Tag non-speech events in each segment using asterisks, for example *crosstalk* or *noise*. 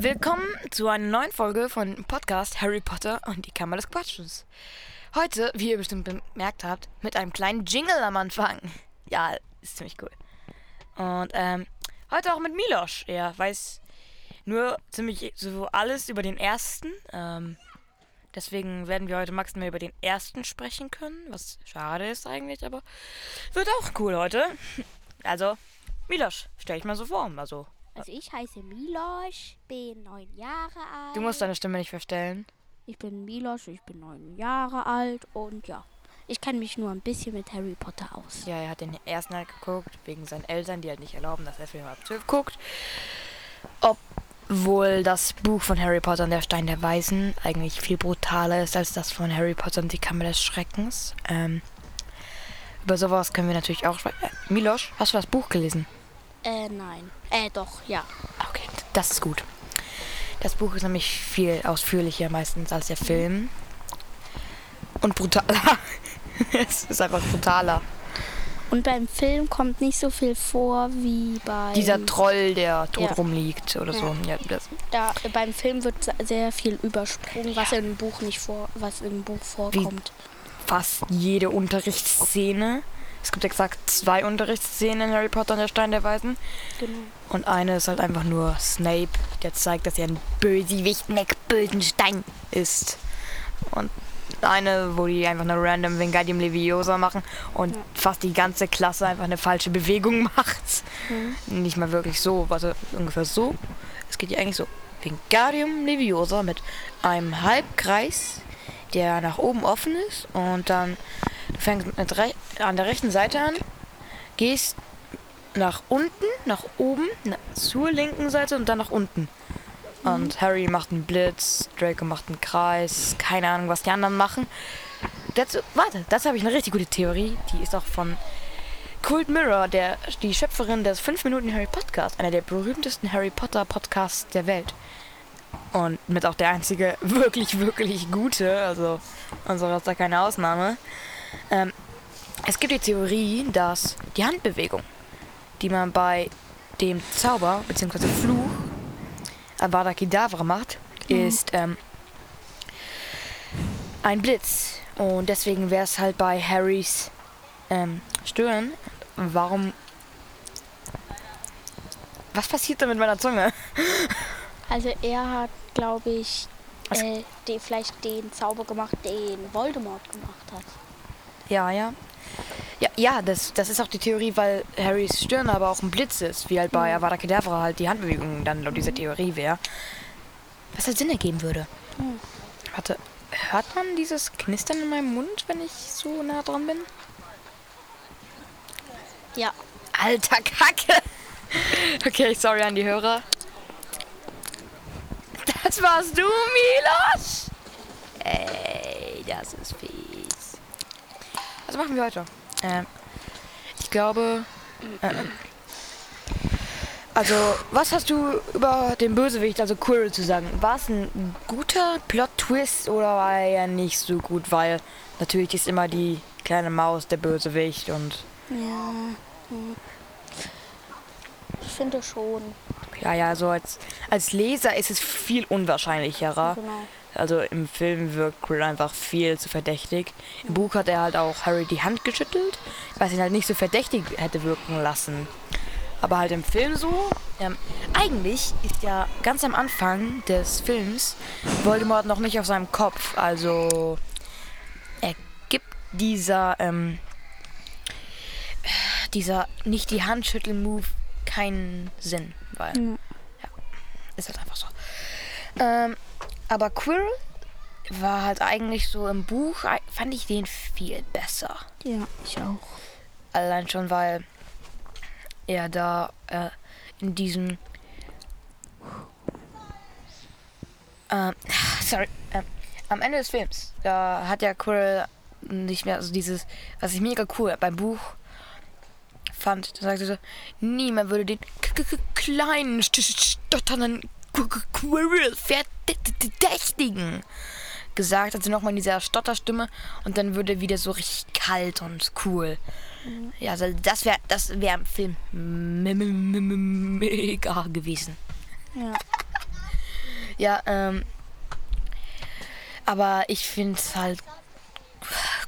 Willkommen zu einer neuen Folge von Podcast Harry Potter und die Kammer des Quatsches. Heute, wie ihr bestimmt bemerkt habt, mit einem kleinen Jingle am Anfang. *laughs* Ja, ist ziemlich cool. Und ähm, heute auch mit Milosch. Er weiß nur ziemlich so alles über den ersten. Ähm, deswegen werden wir heute maximal über den ersten sprechen können, was schade ist eigentlich, aber wird auch cool heute. Also, Milosch, stell dich mal so vor. Also, Also ich heiße Milosch, bin neun Jahre alt. du musst deine Stimme nicht verstellen. Ich bin Milosch, ich bin neun Jahre alt und ja. Ich kenne mich nur ein bisschen mit Harry Potter aus. Ja, er hat den ersten halt geguckt, wegen seinen Eltern, die halt nicht erlauben, dass er Film ab 12 guckt. Obwohl das Buch von Harry Potter und der Stein der Weisen eigentlich viel brutaler ist als das von Harry Potter und die Kammer des Schreckens. Ähm, über sowas können wir natürlich auch sprechen. Äh, Milosch, hast du das Buch gelesen? Äh, nein. Äh, doch, ja. Okay, das ist gut. Das Buch ist nämlich viel ausführlicher meistens als der Film. Und brutaler. *laughs* es ist einfach brutaler. Und beim Film kommt nicht so viel vor wie bei. Dieser Troll, der tot Ja. rumliegt oder so. Ja, da, beim Film wird se- sehr viel übersprungen, was im Buch nicht vor, was im Buch vorkommt. fast jede Unterrichtsszene. Es gibt exakt zwei Unterrichtsszenen in Harry Potter und der Stein der Weisen. Genau. Und eine ist halt einfach nur Snape, der zeigt, dass er ein Bösewicht McBöden Stein ist. Und eine, wo die einfach eine random Wingardium Leviosa machen und Ja. fast die ganze Klasse einfach eine falsche Bewegung *laughs* macht. Mhm. Nicht mal wirklich so, warte, ungefähr so. Es geht ja eigentlich so. Wingardium Leviosa mit einem Halbkreis, der nach oben offen ist. Und dann fängst mit an der rechten Seite an, gehst nach unten, nach oben, na zur linken Seite und dann nach unten. Und Harry macht einen Blitz, Draco macht einen Kreis, keine Ahnung, was die anderen machen. Dazu, warte, dazu habe ich eine richtig gute Theorie. Die ist auch von Cold Mirror, der, die Schöpferin des 5 Minuten Harry Podcast, einer der berühmtesten Harry Potter Podcasts der Welt. Und mit auch der einzige *laughs* wirklich, wirklich gute, also unsere ist da keine Ausnahme. Ähm, es gibt die Theorie, dass die Handbewegung, die man bei dem Zauber bzw. Fluch Avada Kedavra macht, ist ähm, ein Blitz. Und deswegen wäre es halt bei Harrys ähm, Stirn. Warum. Was passiert da mit meiner Zunge? *laughs* Also er hat, glaube ich, äh, die, vielleicht den Zauber gemacht, den Voldemort gemacht hat. Ja, ja. Ja, ja das, das ist auch die Theorie, weil Harrys Stirn aber auch ein Blitz ist, wie halt bei Avada Kedavra halt die Handbewegung dann laut dieser Theorie wäre. Was halt Sinn ergeben würde. Hm. Warte, hört man dieses Knistern in meinem Mund, wenn ich so nah dran bin? Ja. Alter Kacke! *laughs* Okay, sorry an die Hörer. Das warst du, Milos! Ey, das ist fies. Was machen wir heute? Ähm, ich glaube. Äh, also, was hast du über den Bösewicht, also Quirrell, zu sagen? War es ein guter Plot-Twist oder war er nicht so gut? Weil natürlich ist immer die kleine Maus der Bösewicht und. Ja. Ich finde schon. Ja, ja, so als, als Leser ist es viel unwahrscheinlicherer. Genau. Also im Film wirkt Quirrell einfach viel zu verdächtig. Im Buch hat er halt auch Harry die Hand geschüttelt, was ihn halt nicht so verdächtig hätte wirken lassen. Aber halt im Film so. Ähm, eigentlich ist ja ganz am Anfang des Films Voldemort noch nicht auf seinem Kopf. Also er gibt dieser, ähm, dieser nicht die Hand schütteln Move keinen Sinn, weil Ja. ist halt einfach so. Ähm, aber Quirrell war halt eigentlich so im Buch, fand ich den viel besser. Ja, ich auch. Allein schon, weil er da äh, in diesem. Ähm, *laughs* sorry. Ähm, am Ende des Films, da hat ja Quirrell nicht mehr, also dieses, was ich mega cool beim Buch fand, da sagte er so, niemand würde den kleinen, st- st- stotternden verdächtigen gesagt, also nochmal in dieser Stotterstimme und dann würde er wieder so richtig kalt und cool. Ja, also das wäre das wäre im Film me- me- me- me- mega gewesen. Ja. Ja, ähm. Aber ich finde es halt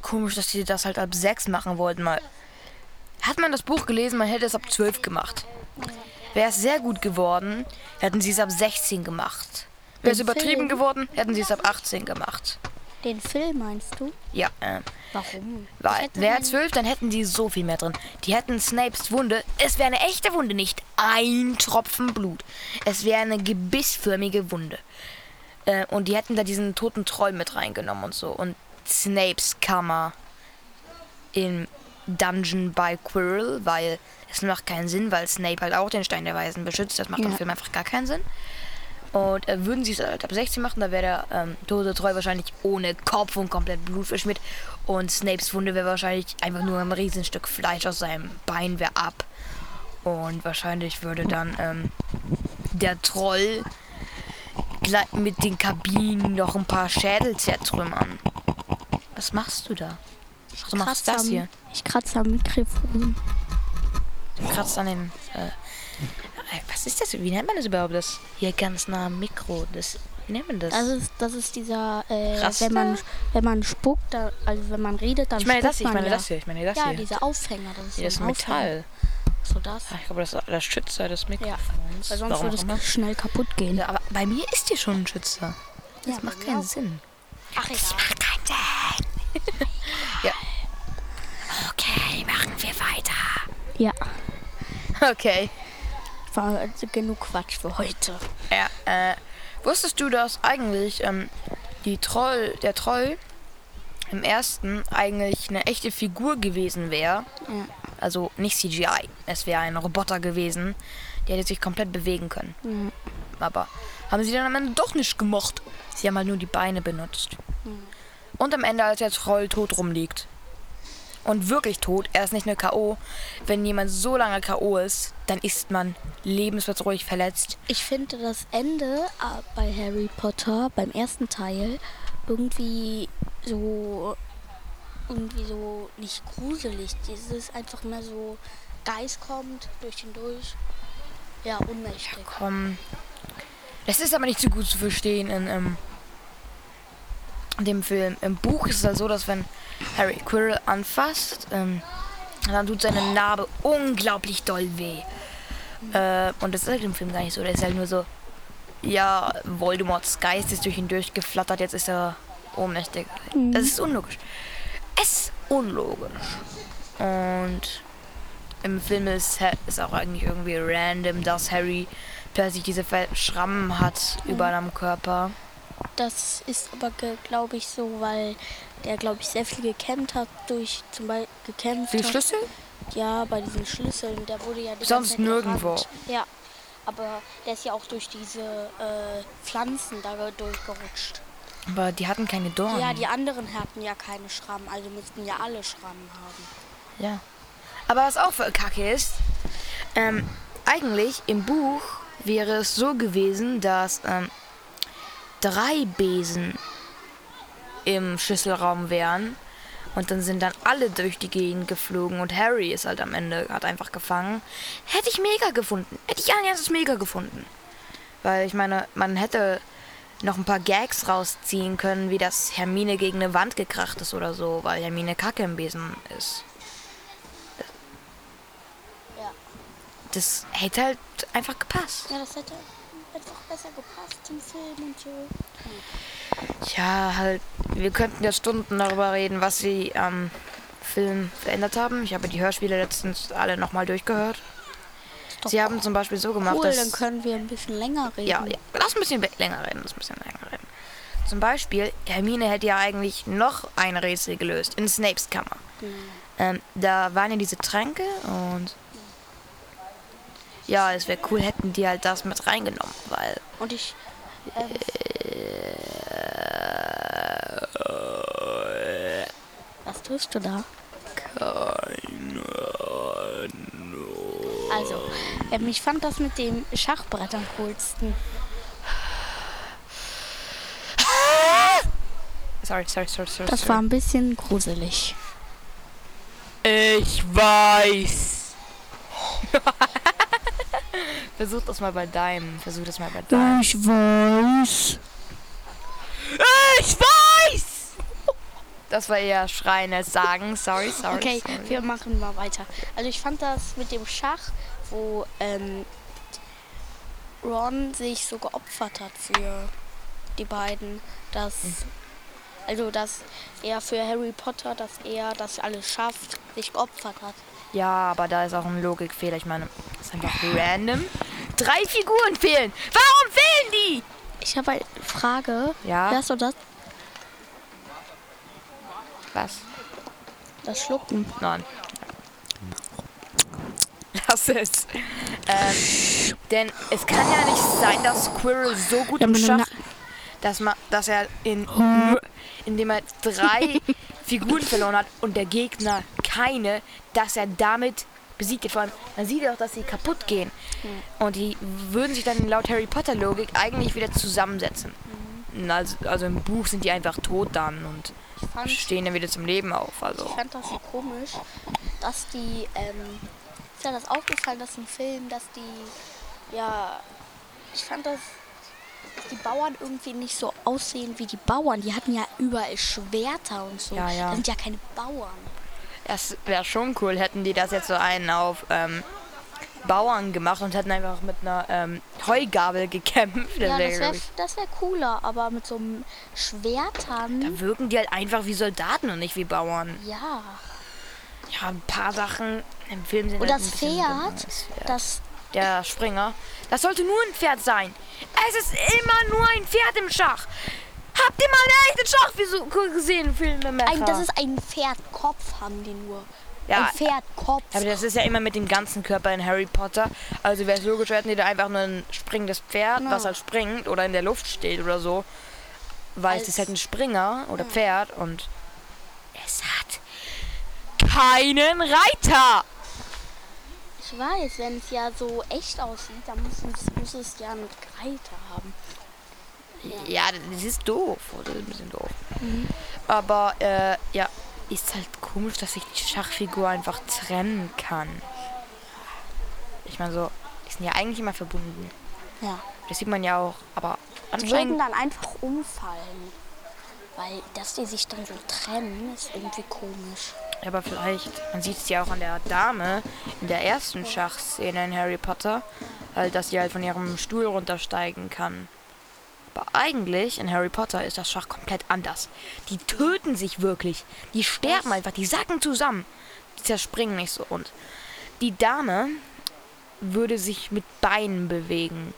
komisch, dass sie das halt ab 6 machen wollten. Mal. Hat man das Buch gelesen, man hätte es ab 12 gemacht. Wäre es sehr gut geworden, hätten sie es ab 16 gemacht. Wäre es übertrieben Film? geworden, hätten sie es ab 18 gemacht. Den Film meinst du? Ja, ähm. Warum? Weil, wäre 12, dann hätten die so viel mehr drin. Die hätten Snapes Wunde. Es wäre eine echte Wunde, nicht ein Tropfen Blut. Es wäre eine gebissförmige Wunde. Äh, und die hätten da diesen toten Troll mit reingenommen und so. Und Snapes Kammer im Dungeon bei Quirrell, weil es macht keinen Sinn, weil Snape halt auch den Stein der Weisen beschützt. Das macht im Ja. Film einfach gar keinen Sinn. Und äh, würden sie es halt ab 16 machen, da wäre der ähm, tote Treu wahrscheinlich ohne Kopf und komplett Blut verschmiert. Und Snapes Wunde wäre wahrscheinlich einfach nur ein Riesenstück Fleisch aus seinem Bein wäre ab. Und wahrscheinlich würde dann ähm, der Troll gleich mit den Kabinen noch ein paar Schädel zertrümmern. Was machst du da? Du machst das hier. Ich kratze am Mikrofon. Du kratzt an den. Äh, äh, was ist das? Wie nennt man das überhaupt? Das hier ganz nah am Mikro. Das, wie nennt man das? Das ist, das ist dieser, äh, wenn man, wenn man spuckt, da, also wenn man redet, dann ich meine spuckt das hier, ich meine ja. das hier, ich meine das Ja, hier. dieser Aufhänger, das ist, ist so ein Aufhänger. Metall. So das. Ah, Ich glaube, das ist der Schützer des Mikrofons. Weil sonst Warum würde es schnell kaputt gehen. Ja, aber bei mir ist hier schon ein Schützer. Das Ja, macht keinen auch. Sinn. Ach, egal. macht keinen Sinn. *laughs* ja. Okay, machen wir weiter. Ja, Okay. war also genug Quatsch für heute. Ja, äh, wusstest du, dass eigentlich ähm, die Troll, der Troll im ersten eigentlich eine echte Figur gewesen wäre? Ja. Also nicht CGI. Es wäre ein Roboter gewesen, der hätte sich komplett bewegen können. Mhm. Aber haben sie dann am Ende doch nicht gemacht. Sie haben halt nur die Beine benutzt. Und am Ende, als der Troll tot rumliegt. Und wirklich tot, er ist nicht nur K.O. Wenn jemand so lange K.O. ist, dann ist man lebensbedrohlich verletzt. Ich finde das Ende äh, bei Harry Potter beim ersten Teil irgendwie so irgendwie so nicht gruselig. Dieses einfach mehr so Geist kommt durch den durch. Ja, unmächtig. Komm. Das ist aber nicht so gut zu verstehen in, ähm, dem Film. Im Buch ist es halt so, dass wenn Harry Quirrell anfasst, ähm, dann tut seine Narbe unglaublich doll weh. Äh, und das ist halt im Film gar nicht so. Der ist halt nur so, ja, Voldemorts Geist ist durch ihn durchgeflattert, jetzt ist er ohnmächtig. Das ist unlogisch. Es ist unlogisch. Und im Film ist, ist auch eigentlich irgendwie random, dass Harry plötzlich diese Schrammen hat überall am Körper. Das ist aber, glaube ich, so, weil der, glaube ich, sehr viel gekämpft hat durch zum Beispiel gekämpft. Die hat. Schlüssel? Ja, bei diesen Schlüsseln, der wurde ja Sonst nirgendwo. gerannt. Ja, aber der ist ja auch durch diese äh, Pflanzen da durchgerutscht. Aber die hatten keine Dornen. Ja, die anderen hatten ja keine Schrammen, also müssten ja alle Schrammen haben. Ja. Aber was auch für Kacke ist, ähm, eigentlich im Buch wäre es so gewesen, dass ähm, drei Besen im Schlüsselraum wären. Und dann sind dann alle durch die Gegend geflogen und Harry ist halt am Ende, hat einfach gefangen. Hätte ich mega gefunden. Hätte ich ein ganzes mega gefunden. Weil ich meine, man hätte noch ein paar Gags rausziehen können, wie das Hermine gegen eine Wand gekracht ist oder so, weil Hermine Kacke im Besen ist. Ja. Das hätte halt einfach gepasst. Ja, das hätte besser gepasst zum Film und so. Tja, halt, wir könnten ja Stunden darüber reden, was sie am Film verändert haben. Ich habe die Hörspiele letztens alle nochmal durchgehört. Sie haben zum Beispiel so gemacht, cool, dass... dann können wir ein bisschen länger reden. Ja, ja. Lass ein bisschen länger reden. Lass ein bisschen länger reden. Zum Beispiel, Hermine hätte ja eigentlich noch ein Rätsel gelöst in Snapes Kammer. Ähm, da waren ja diese Tränke und ja, es wäre cool, hätten die halt das mit reingenommen, weil Und ich. Ähm, was tust du da? Also, ähm, ich fand das mit dem Schachbrett am coolsten. sorry, sorry, sorry, sorry. Das war ein bisschen gruselig. Ich weiß. *laughs* Versuch das mal bei deinem. Versuch das mal bei deinem. Ich weiß. Ich weiß! Das war eher schreien als sagen. Sorry, sorry. Okay, sorry. wir machen mal weiter. Also ich fand das mit dem Schach, wo ähm, Ron sich so geopfert hat für die beiden, dass also dass er für Harry Potter, dass er das alles schafft, sich geopfert hat. Ja, aber da ist auch ein Logikfehler. Ich meine, das ist einfach random. Drei Figuren fehlen. Warum fehlen die? Ich habe eine Frage. Ja? Hörst du das? Was? Das Schlucken. Nein. Lass es. Ähm, denn es kann ja nicht sein, dass Squirrel so gut im Schach, dass, man, dass er in indem er drei *laughs* Figuren verloren hat und der Gegner keine, dass er damit besiegt wird. Vor allem, man sieht ja auch, dass sie kaputt gehen. Und die würden sich dann laut Harry Potter Logik eigentlich wieder zusammensetzen. Also, also im Buch sind die einfach tot dann und Ich fand, stehen dann wieder zum Leben auf. ich Also fand das so komisch, dass die, ähm, ist ja das aufgefallen, dass im Film, dass die, ja, ich fand das, dass die Bauern irgendwie nicht so aussehen wie die Bauern. Die hatten ja überall Schwerter und so. Ja, ja. Das sind ja keine Bauern. Das wäre schon cool, hätten die das jetzt so einen auf ähm, Bauern gemacht und hätten einfach mit einer ähm, Heugabel gekämpft. Das Ja, das wäre das wär cooler, aber mit so einem Schwertern. da wirken die halt einfach wie Soldaten und nicht wie Bauern. Ja. Ja, ein paar Sachen im Film sind Und halt das. Das Pferd. das Der Springer. Das sollte nur ein Pferd sein. Es ist immer nur ein Pferd im Schach. Habt ihr mal einen echten Schachversuch gesehen, Filmemacher? Ein, das ist ein Pferdkopf, haben die nur. Ja, ein Pferdkopf. Aber das ist ja immer mit dem ganzen Körper in Harry Potter. Also wäre es logisch, hätten die da einfach nur ein springendes Pferd, Ja. was halt springt oder in der Luft steht oder so. Weil es Als- ist halt ein Springer oder Pferd und es hat keinen Reiter. Ich weiß, wenn es ja so echt aussieht, dann muss es, muss es ja einen Reiter haben. Ja, das ist doof. Das ist ein bisschen doof. Aber äh, ja, ist halt komisch, dass sich die Schachfigur einfach trennen kann. Ich meine so, die sind ja eigentlich immer verbunden. Ja. Das sieht man ja auch, aber Die würden anscheinend dann einfach umfallen. Weil, dass die sich dann so trennen, ist irgendwie komisch. Ja, aber vielleicht, man sieht es ja auch an der Dame in der ersten Schachszene in Harry Potter, halt, dass sie halt von ihrem Stuhl runtersteigen kann. Aber eigentlich in Harry Potter ist das Schach komplett anders. Die töten sich wirklich. Die sterben einfach, die sacken zusammen. Die zerspringen nicht so. Und die Dame würde sich mit Beinen bewegen.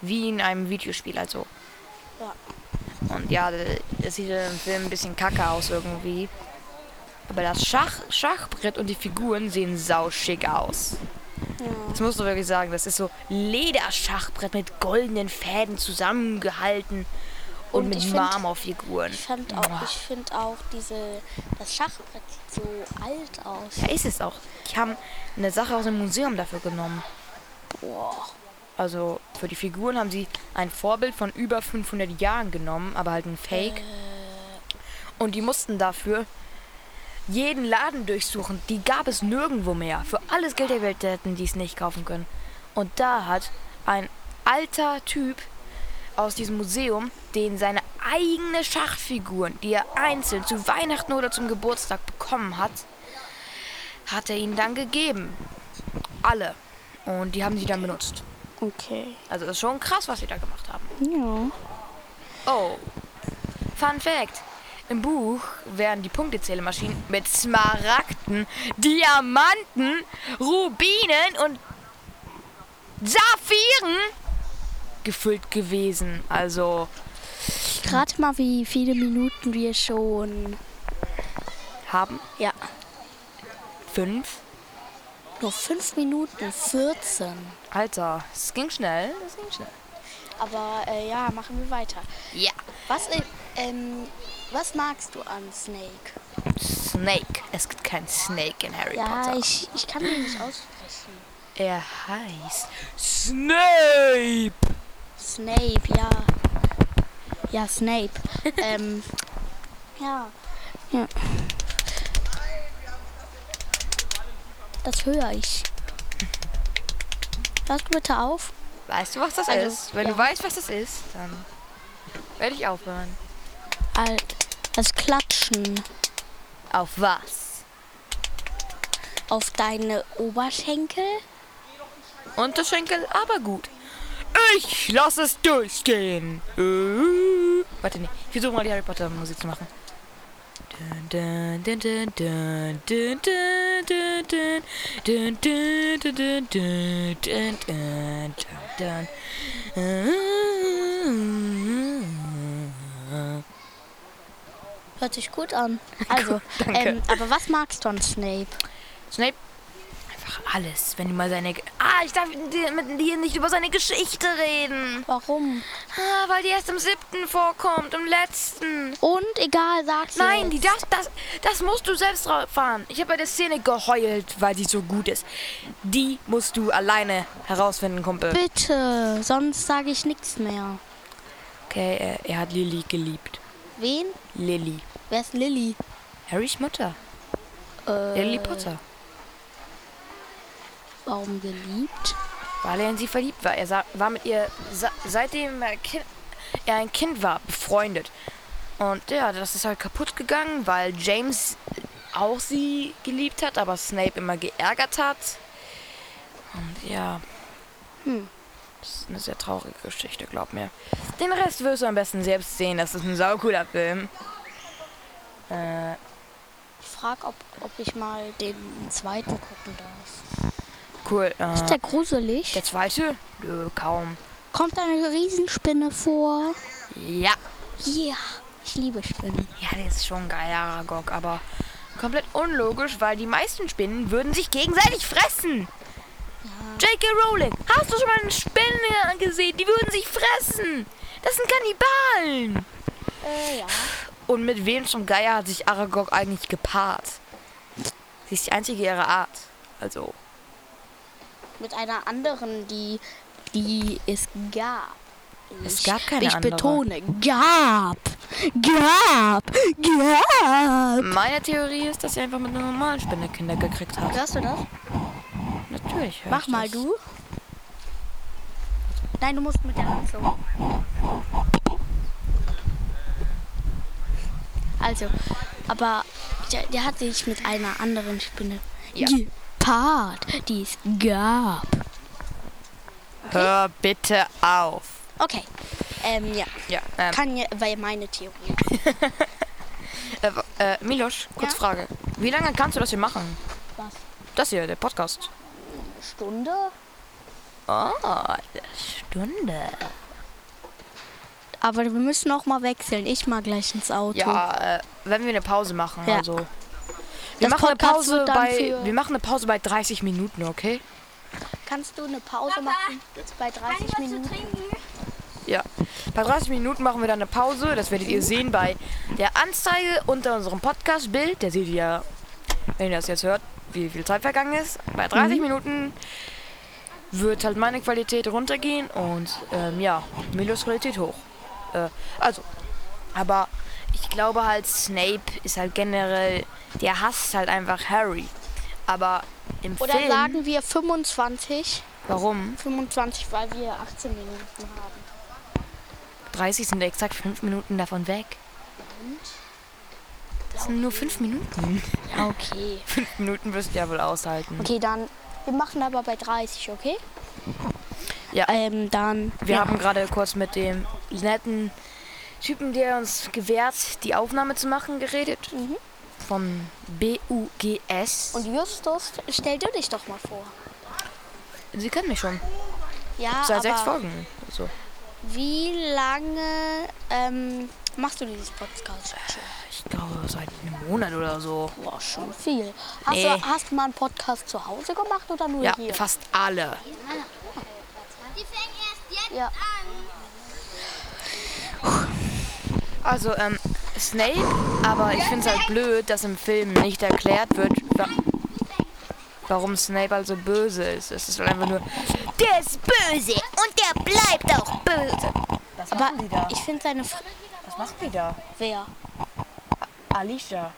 Wie in einem Videospiel, also. Ja. Und ja, das sieht im Film ein bisschen kacke aus irgendwie. Aber das Schach, Schachbrett und die Figuren sehen sauschick aus. Das musst du wirklich sagen. Das ist so Lederschachbrett mit goldenen Fäden zusammengehalten und, Und mit ich Marmorfiguren. Ich fand auch, ich finde auch diese, das Schachbrett sieht so alt aus. Ja, ist es auch. Die haben eine Sache aus dem Museum dafür genommen. Boah. Also für die Figuren haben sie ein Vorbild von über 500 Jahren genommen, aber halt ein Fake. Und die mussten dafür jeden Laden durchsuchen. Die gab es nirgendwo mehr. Für alles Geld der Welt hätten die es nicht kaufen können. Und da hat ein alter Typ aus diesem Museum, den seine eigene Schachfiguren, die er einzeln zu Weihnachten oder zum Geburtstag bekommen hat, hat er ihnen dann gegeben. Alle. Und die haben sie dann benutzt. Okay. Also das ist schon krass, was sie da gemacht haben. Ja. Oh. Fun Fact. Im Buch werden die Punktezählmaschinen mit Smaragden, Diamanten, Rubinen und Saphiren gefüllt gewesen. Also Rate mal, wie viele Minuten wir schon. haben Ja. fünf. Nur fünf Minuten, 14. Alter, es ging schnell. Es ging schnell. Aber äh, ja, machen wir weiter. Ja. Was, äh, ähm, was magst du an Snake? Snake. Es gibt keinen Snake in Harry Ja, Potter. ich, ich kann den nicht aussprechen. Er heißt Snape. Snape, ja. Ja, Snape. *laughs* ähm, ja. ja. Das höre ich. Pass du bitte auf. Weißt du, was das Also, ist? Wenn ja. du weißt, was das ist, dann werde ich aufhören. Al- Das Klatschen Auf was? auf deine Oberschenkel. Unterschenkel, aber gut. Ich lass es durchgehen. Äh, warte, nee. Ich versuche mal die Harry Potter Musik zu machen. Hört sich gut an. *laughs* Also, ähm, aber was magst du an Snape? Snape, einfach alles. Wenn du mal seine... Ah, ich darf mit dir nicht über seine Geschichte reden. Warum? Ah, weil die erst im siebten vorkommt, im letzten. Und egal, sag's Nein, die das, das, das musst du selbst fahren. Ich habe bei der Szene geheult, weil die so gut ist. Die musst du alleine herausfinden, Kumpel. Bitte, sonst sage ich nichts mehr. Okay, er, er hat Lily geliebt. Wen? Lily. Wer ist Lilly? Harrys Mutter. Äh, Lily Potter. Warum geliebt? Weil er in sie verliebt war. Er sa- war mit ihr, sa- seitdem er, kind, er ein Kind war, befreundet. Und ja, das ist halt kaputt gegangen, weil James auch sie geliebt hat, aber Snape immer geärgert hat. Und ja. Hm. Das ist eine sehr traurige Geschichte, glaub mir. Den Rest wirst du am besten selbst sehen. Das ist ein saucooler Film. Äh, Ich frage, ob, ob ich mal den zweiten gucken darf. cool. Äh, Ist der gruselig? der zweite? Nö, kaum. Kommt eine Riesenspinne vor? Ja. Ja, ich liebe Spinnen. Ja, der ist schon geil, Aragog, aber komplett unlogisch, weil die meisten Spinnen würden sich gegenseitig fressen. J.K. Rowling, hast du schon mal eine Spinne gesehen? Die würden sich fressen. Das sind Kannibalen. Äh, ja. Und mit wem zum Geier hat sich Aragog eigentlich gepaart? Sie ist die einzige ihrer Art. Also, Mit einer anderen, die, die es gab. Es gab keine ich andere. betone, gab. Gab. Gab. meine Theorie ist, dass sie einfach mit einer normalen Spinne Kinder gekriegt hat. Hörst du das? Natürlich. hör Mach ich mal das. du. Nein, du musst mit der Hand so. Also, aber der, der hat sich mit einer anderen Spinne Ja. gepaart, die es gab. Hör bitte auf. Okay. Ähm, ja. Ja, ähm, Kann ja, weil meine Theorie. *laughs* Äh, äh, Milosch, kurz Ja? Frage. Wie lange kannst du das hier machen? Was? Das hier, der Podcast. Stunde? Oh, eine Stunde. Aber wir müssen auch mal wechseln. Ich mal gleich ins Auto. Ja, äh, wenn wir eine Pause machen, Ja. also. Wir Das machen, eine Pause bei, wir machen eine Pause bei 30 Minuten, okay? Kannst du eine Pause machen? Bei 30 Minuten. Ja. Bei 30 Minuten machen wir dann eine Pause. Das werdet ihr sehen bei der Anzeige unter unserem Podcast-Bild. Da seht ihr ja, wenn ihr das jetzt hört, wie viel Zeit vergangen ist. Bei 30 Minuten wird halt meine Qualität runtergehen und ähm, ja, Milos Qualität hoch. Äh, also, aber ich glaube halt, Snape ist halt generell, der hasst halt einfach Harry. Aber im Oder Film, sagen wir 25? warum? 25, weil wir 18 Minuten haben. 30 sind exakt 5 Minuten davon weg. Das sind nur 5 Minuten. *laughs* Ja, okay. 5 Minuten wirst du ja wohl aushalten. Okay, dann. Wir machen aber bei 30, okay? Ja. Ähm, dann. Wir ja. haben gerade kurz mit dem netten Typen, der uns gewährt, die Aufnahme zu machen, geredet. Mhm. Vom BUGS. Und Justus, stell du dich doch mal vor. Sie kennen mich schon. Ja, Seit sechs Folgen. So. wie lange ähm, machst du dieses Podcast schon? Ich glaube, seit einem Monat oder so. Boah, schon viel. Hast, Nee. du, hast du mal einen Podcast zu Hause gemacht oder nur Ja, hier? fast alle. Die fängt erst jetzt Ja. an. Also, ähm, Snape, aber ich finde es halt blöd, dass im Film nicht erklärt wird, wa warum Snape also böse ist. Es ist einfach nur, der ist böse und der bleibt auch böse. Was Aber ich finde seine. Was machen die da? Wer? Alicia.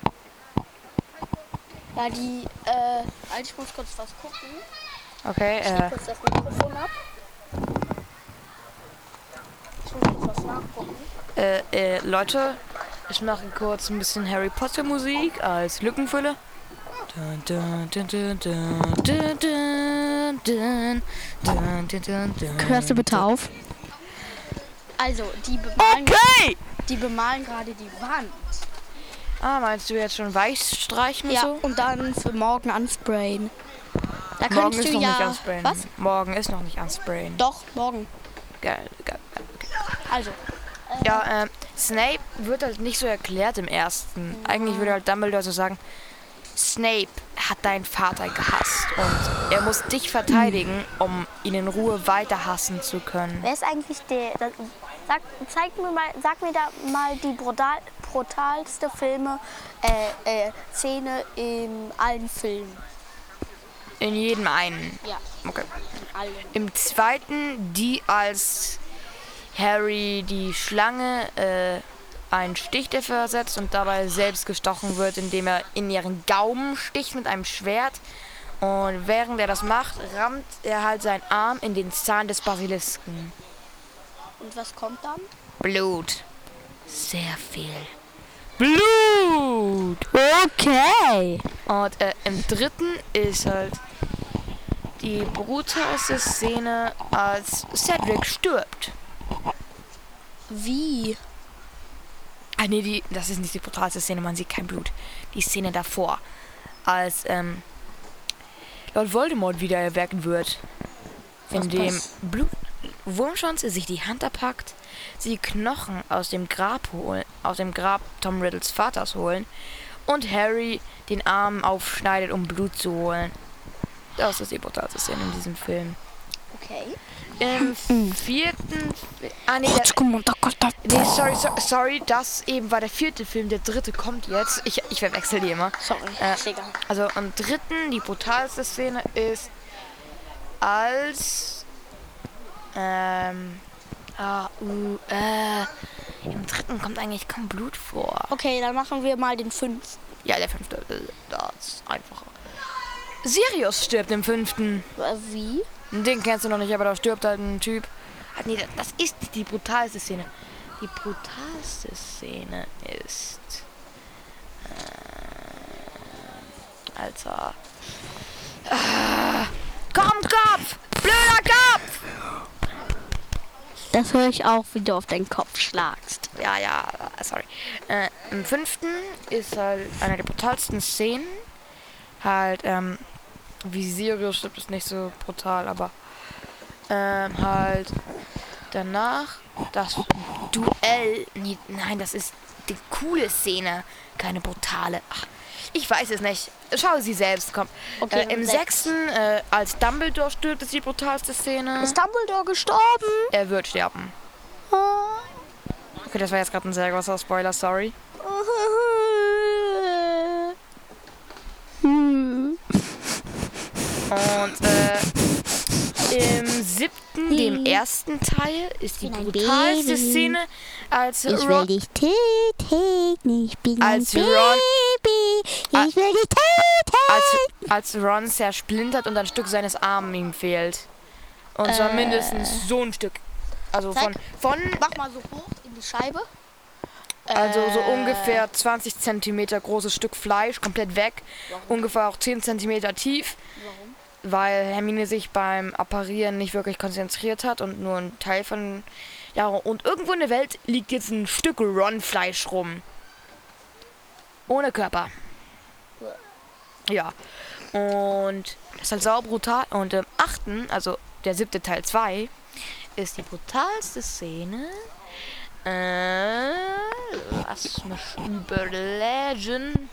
Ja, die. Äh, also ich muss kurz was gucken. Okay, Ich äh, kurz das Mikrofon ab. Äh, äh, Leute, ich mache kurz ein bisschen Harry Potter Musik als Lückenfülle. Hörst du bitte auf? Also, die bemalen, okay. die bemalen gerade die Wand. Ah, meinst du jetzt schon weich streichen und ja, so? und dann für morgen ansprayen. Da morgen ist noch ja nicht ansprayen. Was? Morgen ist noch nicht ansprayen. Doch, morgen. Geil, geil. Also, Ja, ähm, Snape wird halt nicht so erklärt im ersten. Eigentlich würde halt Dumbledore so sagen, Snape hat deinen Vater gehasst und er muss dich verteidigen, um ihn in Ruhe weiter hassen zu können. wer ist eigentlich der. Das, sag, zeig mir mal, sag mir da mal die brutal, brutalste Filme, äh, äh, Szene in allen Filmen. In jedem einen. Ja, Okay. in allen. Im zweiten, die als Harry die Schlange äh, einen Stich dafür ersetzt und dabei selbst gestochen wird, indem er in ihren Gaumen sticht mit einem Schwert. Und während er das macht, rammt er halt seinen Arm in den Zahn des Basilisken. Und was kommt dann? Blut. Sehr viel. Blut! Okay. Und äh, im dritten ist halt die brutalste Szene, als Cedric stirbt. Wie? Ah nee, die, das ist nicht die brutalste Szene, man sieht kein Blut. Die Szene davor, als ähm, Lord Voldemort wieder erwecken wird. Indem Blut Wurmschwanz sich die Hand abpackt, sie Knochen aus dem Grab holen, aus dem Grab Tom Riddles Vaters holen und Harry den Arm aufschneidet, um Blut zu holen. Das ist die brutalste Szene in diesem Film. Okay. Im vierten. Fi- Ah nee, der, Nee, sorry, so, sorry, das eben war der vierte Film, der dritte kommt jetzt. Ich, ich verwechsel die immer. Sorry, Äh, ist egal. Also am dritten, die brutalste Szene ist, als ähm, ah, uh, äh, im dritten kommt eigentlich kaum Blut vor. Okay, dann machen wir mal den fünften. Ja, der fünfte, äh, das ist einfacher. Sirius stirbt im fünften. Äh, Wie? Den kennst du noch nicht, aber da stirbt halt ein Typ. Ah, nee, das ist die brutalste Szene. Die brutalste Szene ist. Äh, Alter. Ah, komm, Kopf! Blöder Kopf! Das höre ich auch, wie du auf deinen Kopf schlagst. Ja, ja, sorry. Äh, Im fünften ist halt eine der brutalsten Szenen. Halt, ähm, wie Sirius stirbt, ist nicht so brutal, aber ähm, halt danach das Duell. Nee, nein, das ist die coole Szene, keine brutale. Ach, ich weiß es nicht. Schau sie selbst, komm. Okay, äh, Im im sechs- sechsten, äh, als Dumbledore stirbt, ist die brutalste Szene. Ist Dumbledore gestorben? Er wird sterben. Okay, das war jetzt gerade ein sehr großer Spoiler, sorry. Hm. Und äh, im siebten, dem ersten Teil, ist die brutalste Baby. Szene, als Ich will dich töten, ich bin Als Ron- Ich will dich töten. als, als Ron zersplintert und ein Stück seines Arms ihm fehlt. Und zwar Äh. mindestens so ein Stück. Also von, Zeig. von Mach mal so hoch in die Scheibe. also so Äh, ungefähr 20 Zentimeter großes Stück Fleisch, komplett weg. Ungefähr auch 10 Zentimeter tief. Warum? weil Hermine sich beim Apparieren nicht wirklich konzentriert hat und nur ein Teil von. Ja, und irgendwo in der Welt liegt jetzt ein Stück Ron-Fleisch rum. Ohne Körper. Ja. Und das ist halt sau brutal. Und im achten, also der siebte Teil 2, ist die brutalste Szene. Äh, lass mich überlegen.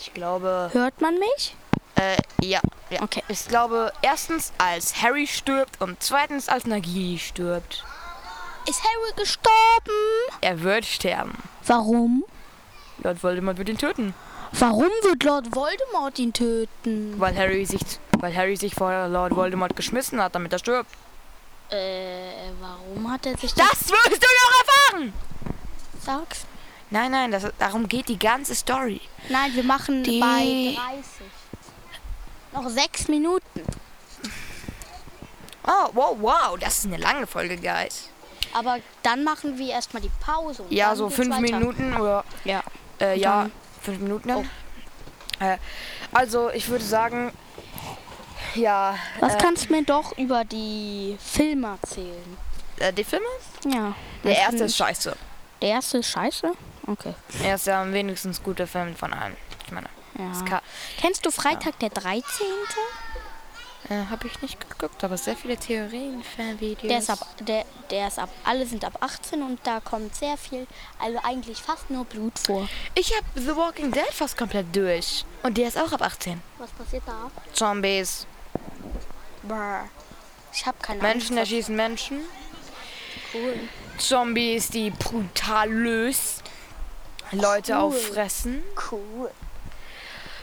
Ich glaube. Hört man mich? Äh, ja, ja. Okay. Ich glaube, erstens, als Harry stirbt und zweitens, als Nagini stirbt. Ist Harry gestorben? Er wird sterben. Warum? Lord Voldemort wird ihn töten. Warum wird Lord Voldemort ihn töten? Weil Harry sich, weil Harry sich vor Lord Voldemort geschmissen hat, damit er stirbt. Äh, warum hat er sich das Das wirst du noch erfahren! sagst? Nein, nein, das, darum geht die ganze Story. Nein, wir machen Die- bei 30. Noch sechs Minuten. Oh, wow, wow, das ist eine lange Folge, Guys. Aber dann machen wir erstmal die Pause. und Ja, so fünf weiter. Minuten oder Ja. äh, ja, fünf Minuten dann. Äh, also ich würde sagen, ja, Was äh, kannst du mir doch über die Filme erzählen? äh, die Filme? Ja. Der erste ist scheiße. Der erste ist scheiße? Okay. Er ist ja am wenigstens guter Film von allen. Ich meine, Ja. Kennst du Freitag der 13.? Äh, habe ich nicht geguckt, aber sehr viele Theorien, Fanvideos. Der ist ab, der, der ist ab, alle sind ab 18 und da kommt sehr viel, also eigentlich fast nur Blut vor. Ich habe The Walking Dead fast komplett durch. Und der ist auch ab 18. Was passiert da? Zombies, Brr. Ich habe keine Menschen Angst. erschießen Menschen. Cool. Zombies, die brutalös Leute Cool. auffressen. Cool.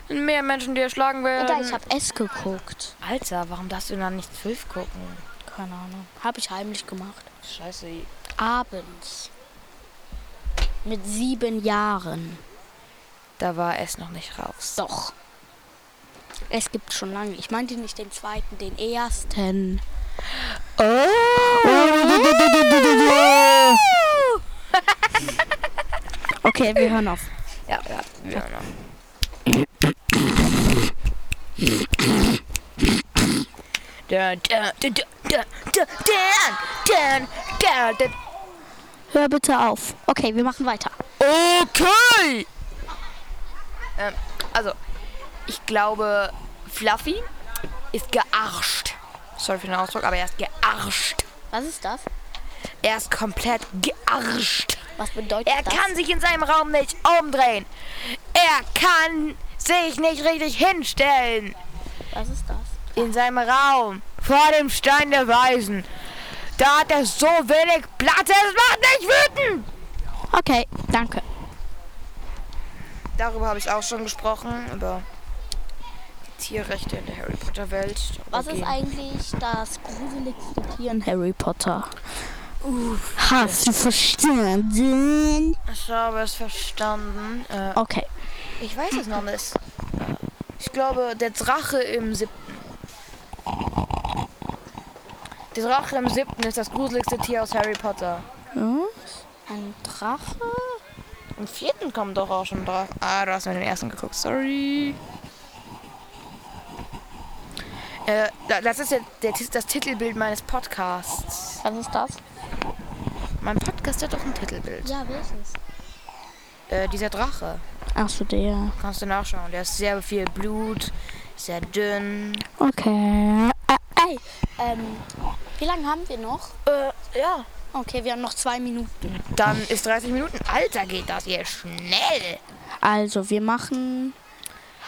Mehr Menschen, die erschlagen werden. Oder ich habe es geguckt. Alter, warum darfst du dann nicht zwölf gucken? Keine Ahnung. Habe ich heimlich gemacht. Scheiße. Abends. Mit sieben Jahren. Da war es noch nicht raus. Doch. Es gibt schon lange. Ich meinte nicht den zweiten, den ersten. *laughs* Okay, wir hören auf. Ja, ja, wir hören auf. Hör bitte auf. Okay, wir machen weiter. Okay! Ähm, also, ich glaube, Fluffy ist gearscht. Sorry für den Ausdruck, aber er ist gearscht. Was ist das? Er ist komplett gearscht. Was bedeutet Er das? kann sich in seinem Raum nicht umdrehen. Er kann sich nicht richtig hinstellen. Was ist das? In seinem Raum vor dem Stein der Weisen. Da hat er so wenig Platz, es macht mich wütend. Okay, danke. Darüber habe ich auch schon gesprochen, über die Tierrechte in der Harry Potter Welt. Was Okay. ist eigentlich das gruseligste Tier in Harry Potter? Hast du verstanden? Ich habe es verstanden. Äh, Okay. Ich weiß es noch nicht. Ich glaube, der Drache im siebten. Der Drache im siebten ist das gruseligste Tier aus Harry Potter. Was? Ein Drache? Im vierten kommt doch auch schon drauf. Ah, du hast mir den ersten geguckt. Sorry. Äh, da- das ist ja der, das Titelbild meines Podcasts. Was ist das? Mein Podcast hat doch ein Titelbild. Ja, welches? Äh, dieser Drache. Ach so, der. Kannst du nachschauen. Der ist sehr viel Blut, sehr dünn. Okay. Äh, ey, ähm, wie lange haben wir noch? Äh, ja. Okay, wir haben noch zwei Minuten. Dann ist 30 Minuten. Alter, geht das hier schnell. Also, wir machen.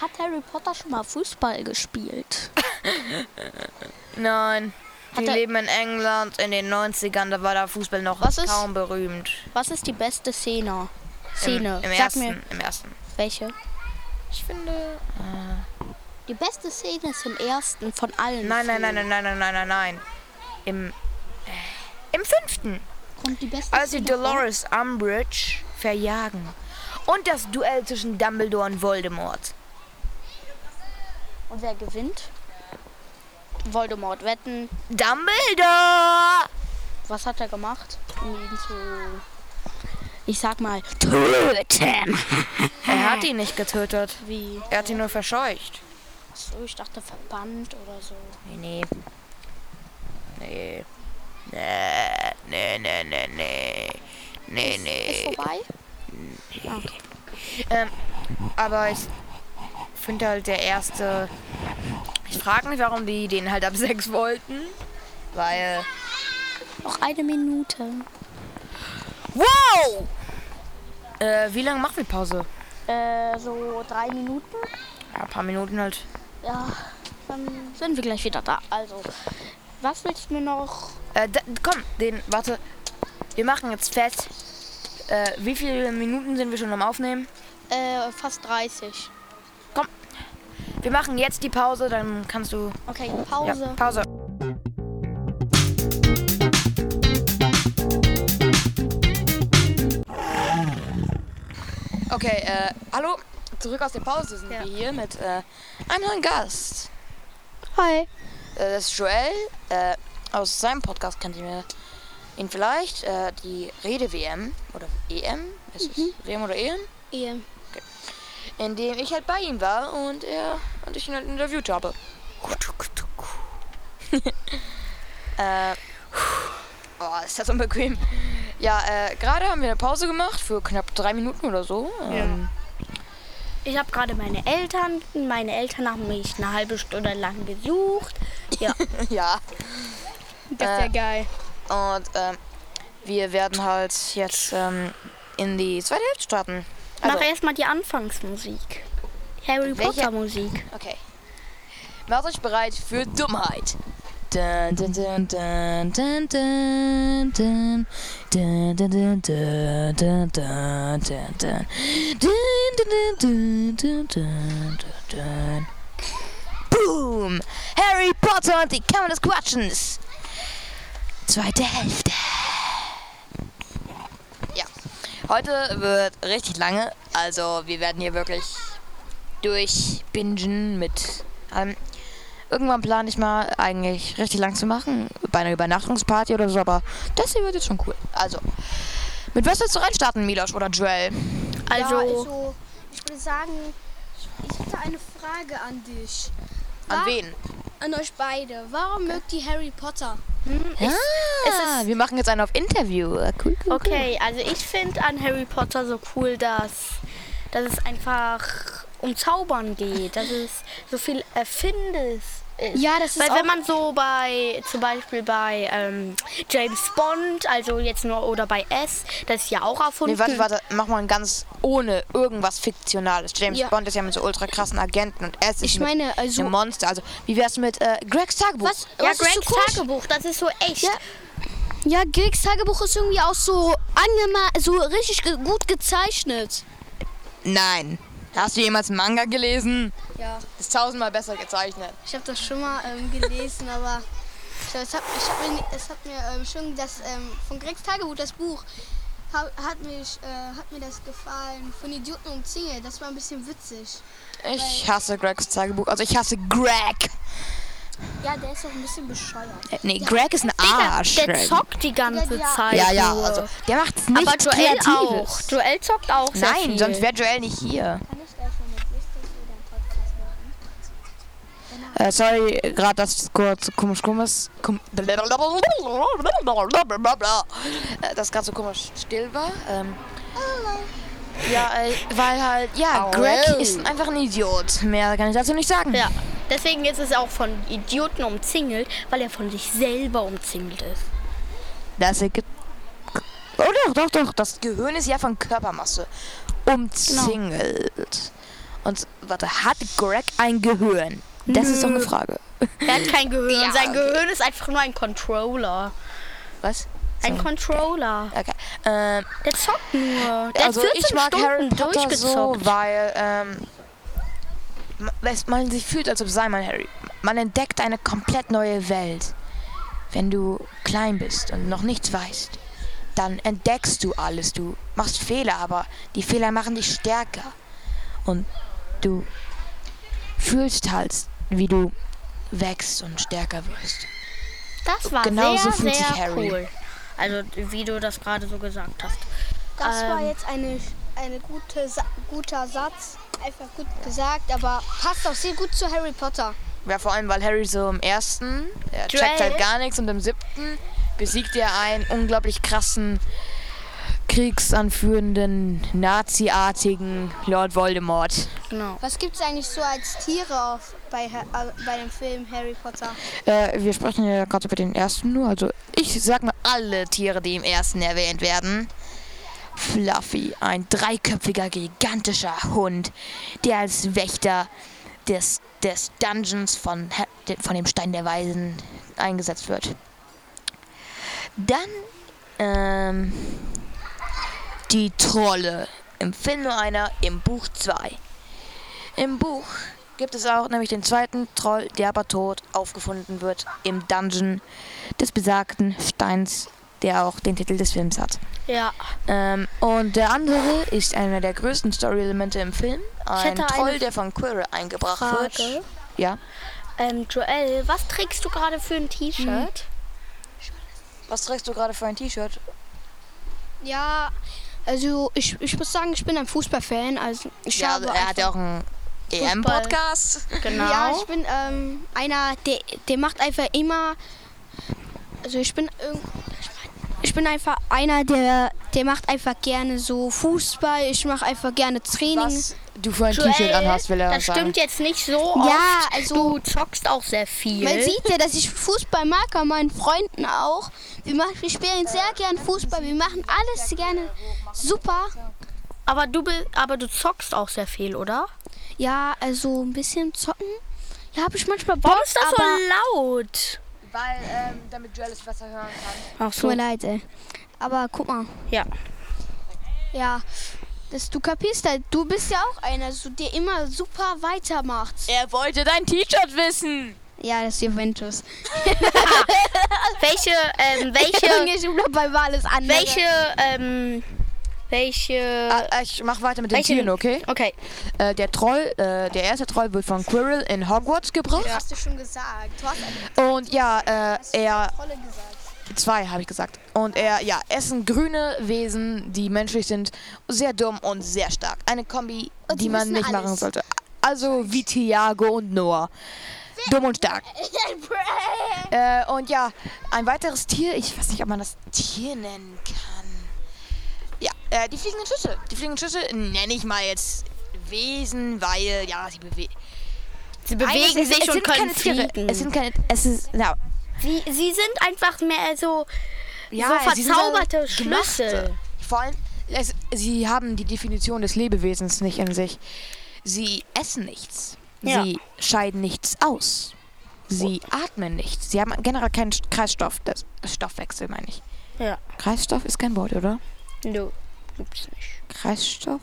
Hat Harry Potter schon mal Fußball gespielt? *laughs* Nein. Die Hat er- leben in England in den 90ern. Da war der Fußball noch Was ist- kaum berühmt. Was ist die beste Szene? Szene. Im, im Sag ersten, mir, Im ersten. welche? Ich finde. Die beste Szene ist im ersten von allen. Nein, nein, nein, nein, nein, nein, nein, nein, nein. Im. Äh, Im fünften. Und die beste Als sie Dolores Umbridge verjagen. Und das Duell zwischen Dumbledore und Voldemort. Und wer gewinnt? Voldemort. Wetten. Dumbledore! Was hat er gemacht? Um ihn zu. Ich sag mal. Töten! Er hat ihn nicht getötet. Wie? Er hat ihn nur verscheucht. Achso, ich dachte verbannt oder so. Nee, nee. Nee. Nee, nee, nee, nee, nee. Nee, Ist nee. vorbei? Ah, Okay. Ähm, aber ich finde halt der erste. Ich frage mich, warum die den halt ab 6 wollten. Weil. Noch eine Minute. Wow! Äh, wie lange machen wir Pause? Äh, so drei Minuten. Ja, ein paar Minuten halt. Ja, dann sind wir gleich wieder da. Also, was willst du mir noch? Äh, da, komm, den, warte. Wir machen jetzt fest. Äh, wie viele Minuten sind wir schon am Aufnehmen? Äh, fast 30. Wir machen jetzt die Pause, dann kannst du. Okay, Pause. Ja, Pause. Okay, äh, hallo. Zurück aus der Pause sind Ja. wir hier mit äh, einem neuen Gast. Hi. Äh, das ist Joel. Äh, aus seinem Podcast kennt ihr ihn vielleicht. Äh, die Rede-WM oder EM. Ist es WM oder EM? Ihr. In dem ich halt bei ihm war und er und ich ihn halt interviewt habe. *laughs* äh, oh, ist das unbequem. Ja, äh, gerade haben wir eine Pause gemacht für knapp drei Minuten oder so. Ähm, Ich habe gerade meine Eltern, meine Eltern haben mich eine halbe Stunde lang gesucht. Ja, *laughs* ja. das ist ja geil. Und ähm, wir werden halt jetzt ähm, in die zweite Hälfte starten. Also, Mach erstmal die Anfangsmusik. Harry Welche? Potter Musik. okay. Macht euch bereit für Dummheit. Dun. Boom! Harry Potter und die Kammer des Quatschens. Zweite Hälfte. Ja. Heute wird richtig lange. Also wir werden hier wirklich durchbingen mit allem. Irgendwann plane ich mal eigentlich richtig lang zu machen. Bei einer Übernachtungsparty oder so, aber das hier wird jetzt schon cool. Also, mit was willst du reinstarten, Milos oder Joel? Also, ja, also, ich würde sagen, ich hätte eine Frage an dich. An Wa- wen? An euch beide. Warum mögt ihr Harry Potter? ah, wir machen jetzt einen auf Interview. Cool, cool, okay, also ich finde an Harry Potter so cool, dass, dass es einfach um Zaubern geht, dass es so viel Erfindes ist. Ja, das ist Weil wenn man so bei, zum Beispiel bei ähm, James Bond, also jetzt nur, oder bei S, das ist ja auch erfunden. Nee, warte, warte, mach mal ein ganz ohne irgendwas Fiktionales. James Ja. Bond ist ja mit so ultra krassen Agenten und S ist Ich meine, also- einem Monster. Also, wie wär's mit äh, Gregs Tagebuch? Was? Ja, was so Gregs komisch? Tagebuch, das ist so echt. Ja. Ja, Gregs Tagebuch ist irgendwie auch so angema so richtig ge gut gezeichnet. Nein. Hast du jemals einen Manga gelesen? Ja, Das ist tausendmal besser gezeichnet. ich habe das schon mal ähm, gelesen, *laughs* aber ich, es hat, ich hab mir, es hat mir ähm, schon das ähm, von Gregs Tagebuch, das Buch, hat, hat, mich, äh, hat mir das gefallen. Von Idioten und Single, das war ein bisschen witzig. Ich hasse Gregs Tagebuch. Also, ich hasse Greg. Ja, der ist auch ein bisschen bescheuert. Äh, Nee, Greg ist ein Arsch. Der Greg. zockt die ganze Ja, ja. Zeit. Ja, ja, also, der macht's nicht Aber Joel Kreatives. auch. Joel zockt auch sehr Nein, viel. sonst wäre Joel nicht hier. Kann ich gleich mal mit Listas oder einen Podcast machen? Äh, sorry, gerade das kurz komisch komisch. Kom Äh, das gerade so komisch still war. Ähm, ja, äh, weil halt, ja, Greg ist einfach ein Idiot. Mehr kann ich dazu nicht sagen. Ja, deswegen ist es auch von Idioten umzingelt, weil er von sich selber umzingelt ist. Das ergibt. Oh doch, doch, doch. Das Gehirn ist ja von Körpermasse umzingelt. Und warte, hat Greg ein Gehirn? Das ist doch eine Frage. Er hat kein Gehirn. *laughs* Ja, Sein okay. Gehirn ist einfach nur ein Controller. Was? Ein So. Controller. Okay. Ähm, Der zockt nur. Der also hat 14 ich mag Stunden Harry Potter so, weil ähm, man sich fühlt, als ob sei man Harry. Man entdeckt eine komplett neue Welt. Wenn du klein bist und noch nichts weißt, dann entdeckst du alles. Du machst Fehler, aber die Fehler machen dich stärker. Und du fühlst halt, wie du wächst und stärker wirst. Das war Genau sehr, so fühlt sich sehr Harry. cool. Also, wie du das gerade so gesagt hast. Das war Ähm. jetzt eine, eine gute Sa guter Satz. Einfach gut gesagt, aber passt auch sehr gut zu Harry Potter. Ja, vor allem, weil Harry so im ersten, er checkt halt gar nichts und im siebten besiegt er einen unglaublich krassen, kriegsanführenden, naziartigen Lord Voldemort. Genau. Was gibt es eigentlich so als Tiere auf, bei, äh, bei dem Film Harry Potter? Äh, wir sprechen ja gerade über den ersten nur, also ich sag mal alle Tiere, die im ersten erwähnt werden. Fluffy, ein dreiköpfiger, gigantischer Hund, der als Wächter des, des Dungeons von, von dem Stein der Weisen eingesetzt wird. Dann ähm, die Trolle. Im Film nur einer, im Buch zwei. Im Buch gibt es auch nämlich den zweiten Troll, der aber tot aufgefunden wird im Dungeon des besagten Steins, der auch den Titel des Films hat. Ja. Ähm, und der andere ist einer der größten Story-Elemente im Film. Ein Troll, der von Quirrell eingebracht wird. Frage. Ja. Ähm, Joel, was trägst du gerade für ein T-Shirt? Was trägst du gerade für ein T-Shirt? Ja, also ich, ich muss sagen, ich bin ein Fußballfan. Also ich Ja, habe er hat ja auch einen EM-Podcast. Genau. Ja, ich bin ähm, einer, der, der macht einfach immer. Also ich bin irgend- ich bin einfach einer, der, der macht einfach gerne so Fußball. Ich mache einfach gerne Training. Was du für ein T-Shirt anhast, will er das sagen. stimmt jetzt nicht so Ja, oft. also- du zockst auch sehr viel. Man sieht ja, dass ich Fußball mag, an meinen Freunden auch. Wir, machen, wir spielen sehr gern Fußball. Wir machen alles gerne super. aber du aber du zockst auch sehr viel, oder? Ja, also ein bisschen zocken. Ja, habe ich manchmal Bock, Warum ist das so laut? Weil, ähm, damit Joel es besser hören kann. Ach tut mir leid, ey. Aber guck mal. Ja. Ja, das, du kapierst halt, du bist ja auch einer, so, der immer super weitermacht. Er wollte dein T-Shirt wissen. Ja, das ist Juventus. *laughs* Welche, ähm, welche, Junge, ich bei war alles andere. welche, ähm, welche, Ah, ich mach weiter mit den welche- Tieren, okay? okay. Äh, der Troll, äh, der erste Troll wird von Quirrell in Hogwarts gebracht. Hast du schon gesagt. Du hast Und ja, äh, er Rolle gesagt. Zwei, habe ich gesagt. Und er, ja, es sind grüne Wesen, die menschlich sind, sehr dumm und sehr stark. Eine Kombi, die, die man nicht machen alles. sollte. Also wie Tiago und Noah. Dumm und stark. *laughs* Äh, und ja, ein weiteres Tier, ich weiß nicht, ob man das Tier nennen kann. Ja, äh, die fliegenden Schüsse. Die fliegenden Schüsse nenne ich mal jetzt Wesen, weil, ja, sie bewegen. Sie bewegen sich und können Tiere. fliegen. Es sind keine, es ist, ja, sie, sie sind einfach mehr so, Ja, so verzauberte Schlüssel. Vor allem, es, sie haben die Definition des Lebewesens nicht in sich. Sie essen nichts. Ja. Sie scheiden nichts aus. Sie atmen nichts. Sie haben generell keinen Kreisstoff, das Stoffwechsel meine ich. Ja. Kreisstoff ist kein Wort, oder? No, gibt's nicht. Kreisstoff?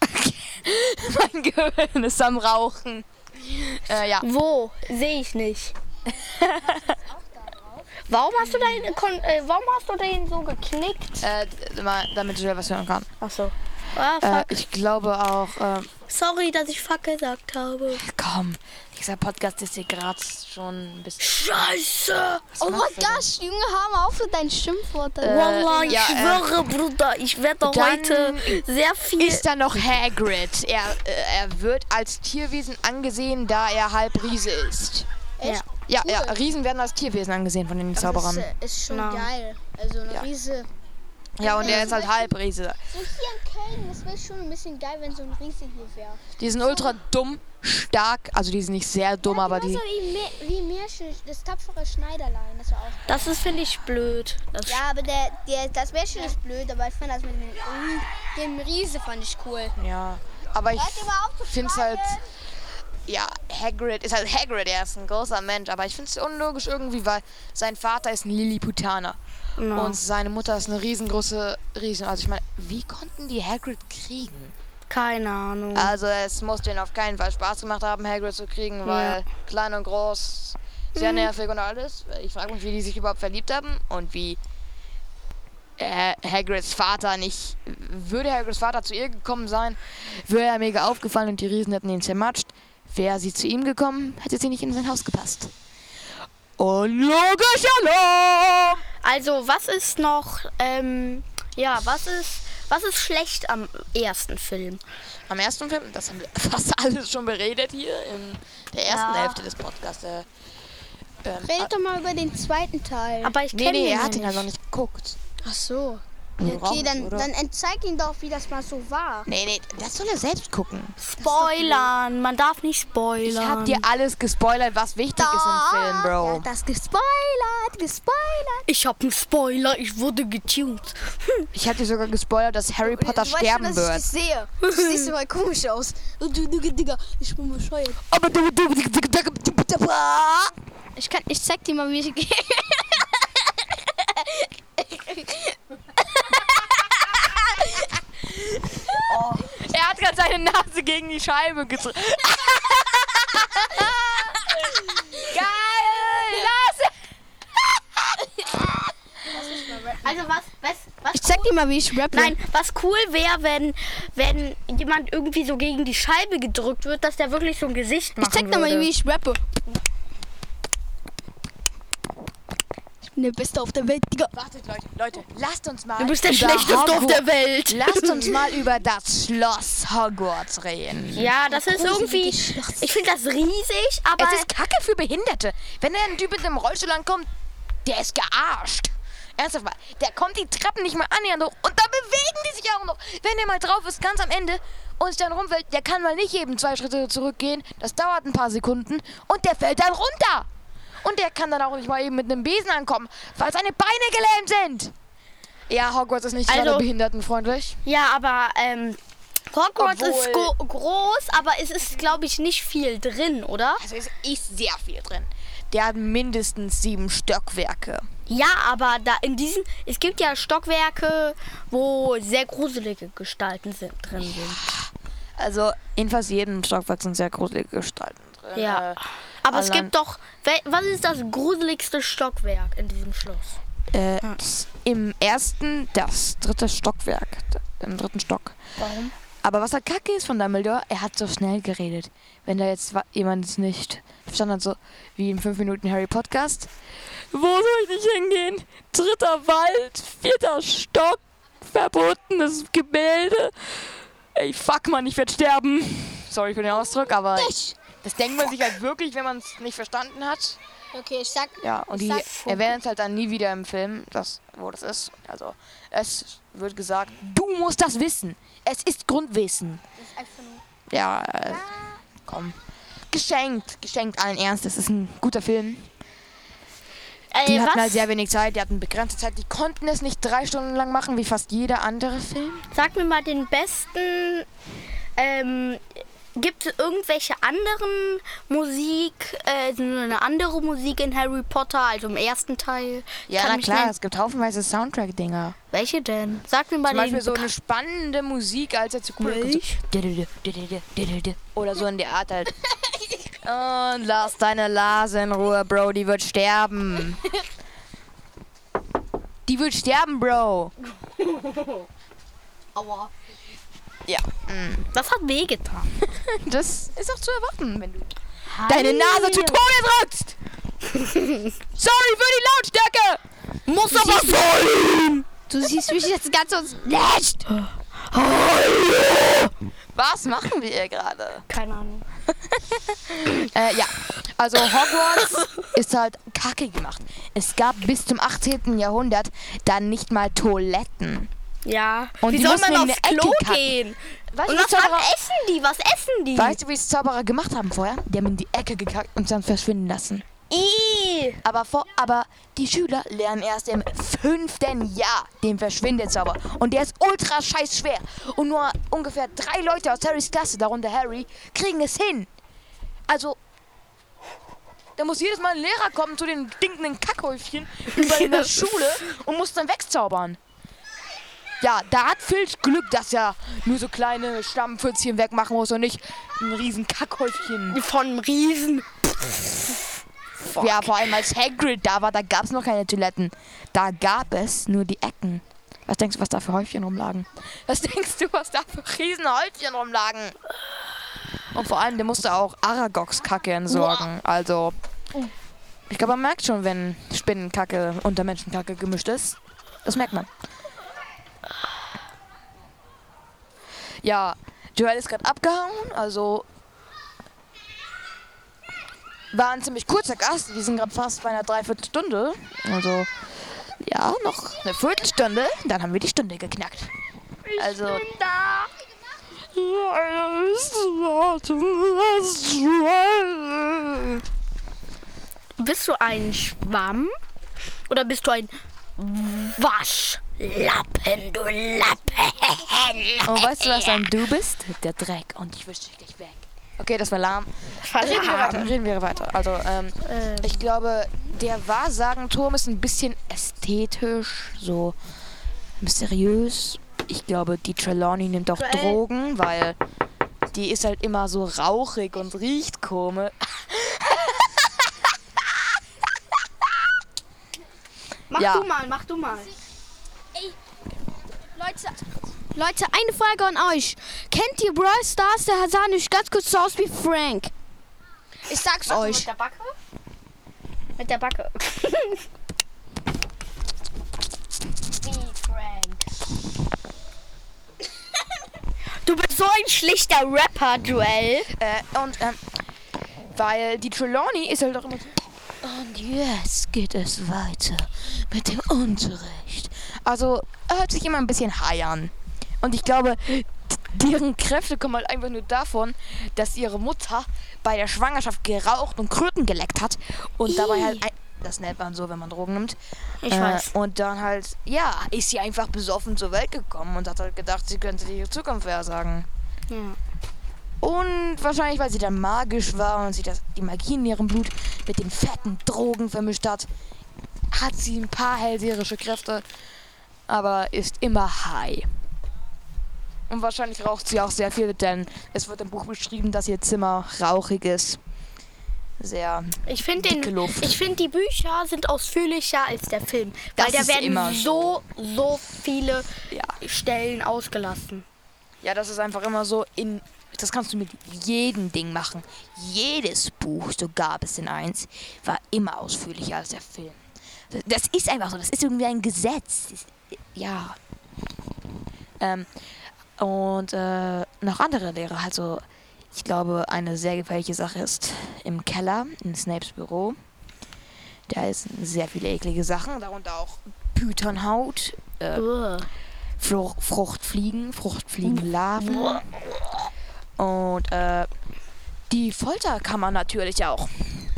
*laughs* mein Gehirn ist am Rauchen. Äh, ja. Wo? Sehe ich nicht. warum hast du den, äh, warum hast du den so geknickt? Äh, damit du was hören kann. Ach so. Ah, Äh, fuck. ich glaube auch, ähm, Sorry, dass ich fuck gesagt habe. komm, dieser Podcast ist hier gerade schon ein bisschen. Scheiße! Oh mein Gott, Junge, hör mal auf mit deinen Schimpfworten. Wallah, ich ja, äh, schwöre, Bruder, ich werde heute sehr viel. Ist da noch Hagrid? Er, äh, er wird als Tierwesen angesehen, da er halb Riese ist. Echt? Ja, Cool. ja, Riesen werden als Tierwesen angesehen von den Das Zauberern. ist, äh, ist schon Na. geil. Also eine Ja. Riese. Ja, und er ist halt halb Riese. So hier in Köln, das wäre schon ein bisschen geil, wenn so ein Riese hier wäre. Die sind ultra dumm, stark, also die sind nicht sehr dumm, aber die. Genauso wie, Mer wie Märchen, das tapfere Schneiderlein, das war auch. Das ist, finde ich, blöd. Das Ja, aber der, der, das Märchen ist blöd, aber ich fand das mit dem, dem Riese fand ich cool. Ja, aber ich finde es halt. Ja, Hagrid ist halt Hagrid, er ist ein großer Mensch, aber ich finde es unlogisch irgendwie, weil sein Vater ist ein Lilliputaner Ja. und seine Mutter ist eine riesengroße Riesen. Also ich meine, wie konnten die Hagrid kriegen? Keine Ahnung. Also es muss denen auf keinen Fall Spaß gemacht haben, Hagrid zu kriegen, weil klein und groß, sehr nervig und alles. Ich frage mich, wie die sich überhaupt verliebt haben und wie äh, Hagrids Vater nicht... Würde Hagrids Vater zu ihr gekommen sein, wäre er mega aufgefallen und die Riesen hätten ihn zermatscht. Wäre sie zu ihm gekommen, hätte sie nicht in sein Haus gepasst. Unlogisch, hallo! Also, was ist noch, ähm, ja, was ist, was ist schlecht am ersten Film? Am ersten Film, das haben wir *laughs* fast alles schon beredet hier in der ersten Ja. Hälfte des Podcasts. Äh, ähm, Redet doch mal über den zweiten Teil. Aber ich Nee, kenne nee, den er hat ihn halt noch nicht. nicht geguckt. Ach so. Okay, dann, oder? dann zeig ihm doch, wie das mal so war. Nee, nee, das soll er selbst gucken. Spoilern, man darf nicht spoilern. Ich hab dir alles gespoilert, was wichtig doch. ist im Film, Bro. Ja, das gespoilert, gespoilert. Ich hab einen Spoiler, ich wurde getuned. Hm. Ich hab dir sogar gespoilert, dass Harry äh, Potter du, du sterben weißt schon, wird. Ich sehe. Du siehst immer komisch aus. Digga, ich bin bescheuert. Aber du, du, du, du, du, du, ich kann, ich zeig dir mal, wie ich gehe. *laughs* *laughs* Er hat gerade seine Nase gegen die Scheibe gedrückt. *laughs* Geil! Nase! Also was, was, was Ich zeig dir mal, wie ich rappe. Nein, was cool wäre, wenn wenn jemand irgendwie so gegen die Scheibe gedrückt wird, dass der wirklich so ein Gesicht machen Ich zeig dir mal, wie ich rappe. Bin der Beste auf der Welt, Digga. Wartet, Leute, Leute, lasst uns mal. Du bist der über Schlechteste auf Hogwarts- der Welt. Lasst uns *laughs* mal über das Schloss Hogwarts reden. Ja, das ist irgendwie. Ich finde das riesig, aber. Es ist Kacke für Behinderte. Wenn da ein Typ mit einem Rollstuhl ankommt, der ist gearscht. Ernsthaft mal, der kommt die Treppen nicht mal annähernd hoch und da bewegen die sich auch noch. Wenn der mal drauf ist, ganz am Ende und sich dann rumfällt, der kann mal nicht eben zwei Schritte zurückgehen. Das dauert ein paar Sekunden und der fällt dann runter. Und der kann dann auch nicht mal eben mit einem Besen ankommen, weil seine Beine gelähmt sind. Ja, Hogwarts ist nicht Also- gerade behindertenfreundlich. ja, aber ähm, Hogwarts ist Obwohl- gro groß, aber es ist, glaube ich, nicht viel drin, oder? Also es ist sehr viel drin. Der hat mindestens sieben Stockwerke. Ja, aber da in diesen, es gibt ja Stockwerke, wo sehr gruselige Gestalten sind, drin sind. Also in fast jedem Stockwerk sind sehr gruselige Gestalten drin. Ja. Äh, Aber es allein- gibt doch, was ist das gruseligste Stockwerk in diesem Schloss? Äh, s- Im ersten, das dritte Stockwerk. Im dritten Stock. Warum? Aber was halt kacke ist von Dumbledore, er hat so schnell geredet. Wenn da jetzt jemand es nicht verstanden hat, so wie im 5 Minuten Harry Podcast. Wo soll ich nicht hingehen? Dritter Wald, vierter Stock, verbotenes Gemälde. Ey, fuck man, ich werde sterben. Sorry für den Ausdruck, aber das denkt man sich halt wirklich, wenn man es nicht verstanden hat. Okay, ich sag. Ja, und die erwähnen es halt dann nie wieder im Film, das, wo das ist. Also, es wird gesagt, du musst das wissen. Es ist Grundwissen. ist einfach nur. Ja, äh, komm. Geschenkt, geschenkt allen Ernst. Das ist ein guter Film. Die Ey, hatten was? halt sehr wenig Zeit, die hatten begrenzte Zeit. Die konnten es nicht drei Stunden lang machen, wie fast jeder andere Film. Sag mir mal den besten. Ähm, gibt es irgendwelche anderen Musik, äh, eine andere Musik in Harry Potter, also im ersten Teil? Ja, na klar, nennen. es gibt haufenweise Soundtrack-Dinger. Welche denn? Sag mir mal Zum. Beispiel so eine spannende Musik, als er zu cool oder so in der Art halt. Und lass deine Lase in Ruhe, Bro, die wird sterben. Die wird sterben, Bro. *laughs* Aua. Ja, Das hat wehgetan. *laughs* das ist auch zu erwarten, wenn du deine Nase zu Tode drückst. *laughs* Sorry für die Lautstärke. Muss aber sein! Du siehst mich jetzt ganz uns. Nicht. Was machen wir hier gerade? Keine Ahnung. *laughs* Äh, ja, also Hogwarts ist halt kacke gemacht. Es gab bis zum 18. Jahrhundert dann nicht mal Toiletten. Ja. Und Wie die soll man aufs Klo Ecke gehen? Weißt Und was Zauberer, essen die? Was essen die? weißt du, wie es Zauberer gemacht haben vorher? Die haben in die Ecke gekackt und dann verschwinden lassen. Aber, vor, aber die Schüler lernen erst im fünften Jahr den Verschwindezauber. Und der ist ultra scheiß schwer. Und nur ungefähr drei Leute aus Harrys Klasse, darunter Harry, kriegen es hin. Also, da muss jedes Mal ein Lehrer kommen zu den stinkenden Kackhäufchen *laughs* überall in der Schule und muss dann wegzaubern. Ja, da hat Filch Glück, dass er nur so kleine Stammpfützchen wegmachen muss und nicht ein riesen Kackhäufchen. Von einem Riesen. Ja, vor allem als Hagrid da war, da gab es noch keine Toiletten. Da gab es nur die Ecken. Was denkst du, was da für Häufchen rumlagen? Was *laughs* denkst du, was da für Riesenhäufchen rumlagen? Und vor allem, der musste auch Aragogs Kacke entsorgen. Also, ich glaube, man merkt schon, wenn Spinnenkacke unter Menschenkacke gemischt ist. Das merkt man. Ja, Joel ist gerade abgehauen, also war ein ziemlich kurzer Gast. Wir sind gerade fast bei einer Dreiviertelstunde. Also, ja, noch eine Viertelstunde. Dann haben wir die Stunde geknackt. Also. Da. Bist du ein Schwamm? Oder bist du ein Waschlappen, du Lappen? Und weißt du, was dann du bist? Der Dreck. Und ich wische dich gleich weg. Okay, das war lahm. Reden wir weiter. Reden wir weiter. Also, ähm, Ähm. ich glaube, der Wahrsagenturm ist ein bisschen ästhetisch, so mysteriös. Ich glaube, die Trelawney nimmt auch Joel. Drogen, weil die ist halt immer so rauchig und riecht komisch. Mach Ja. du mal, mach du mal. Leute, Leute, eine Frage an euch. Kennt ihr Brawl Stars? Der sah nicht ganz kurz so aus wie Frank. Ich sag's euch. der Backe? Mit der Backe. *laughs* *laughs* Du bist so ein schlichter Rapper, Joel. Äh, und, ähm, weil die Trelawney ist halt auch immer so. Und jetzt geht es weiter mit dem Unterricht. Also, er hört sich immer ein bisschen high an. Und ich glaube, deren Kräfte kommen halt einfach nur davon, dass ihre Mutter bei der Schwangerschaft geraucht und Kröten geleckt hat. Und dabei halt. Das nennt man so, wenn man Drogen nimmt. Ich Äh, weiß. Und dann halt, ja, ist sie einfach besoffen zur Welt gekommen und hat halt gedacht, sie könnte ihre Zukunft vorhersagen. Ja. Und wahrscheinlich, weil sie dann magisch war und sie das, die Magie in ihrem Blut mit den fetten Drogen vermischt hat, hat sie ein paar hellseherische Kräfte, aber ist immer high. Und wahrscheinlich raucht sie auch sehr viel, denn es wird im Buch beschrieben, dass ihr Zimmer rauchig ist. Sehr. Ich finde finde die Bücher sind ausführlicher als der Film, Das weil da ist werden immer so so viele Ja. Stellen ausgelassen. Ja, das ist einfach immer so in. Das kannst du mit jedem Ding machen. Jedes Buch, sogar bis in eins, war immer ausführlicher als der Film. Das ist einfach so. Das ist irgendwie ein Gesetz. Das, ja. Ähm, und äh, noch andere Lehrer. Also, ich glaube, eine sehr gefährliche Sache ist im Keller, in Snapes Büro. Da ist sehr viele eklige Sachen, darunter auch Pythonhaut, äh, Uah. Fruch, Fruchtfliegen, Fruchtfliegenlarven und äh, die Folterkammer natürlich auch.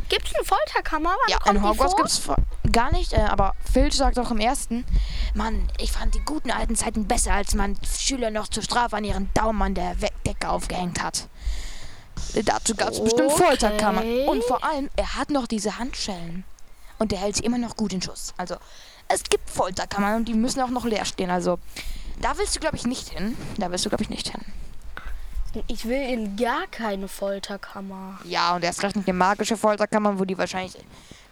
Gibt's eine Folterkammer? Wann Ja, in Hogwarts gibt's vor- gar nicht, äh, aber Filch sagt auch im ersten, Mann, ich fand die guten alten Zeiten besser, als man Schüler noch zur Strafe an ihren Daumen an der Decke aufgehängt hat. Äh, Dazu gab es bestimmt Okay. Folterkammer. Und vor allem, er hat noch diese Handschellen. Und der hält sie immer noch gut in Schuss. Also, es gibt Folterkammern und die müssen auch noch leer stehen. Also, da willst du, glaube ich, nicht hin. Da willst du, glaube ich, nicht hin. Ich will in gar keine Folterkammer. Ja, und erst recht nicht eine magische Folterkammer, wo die wahrscheinlich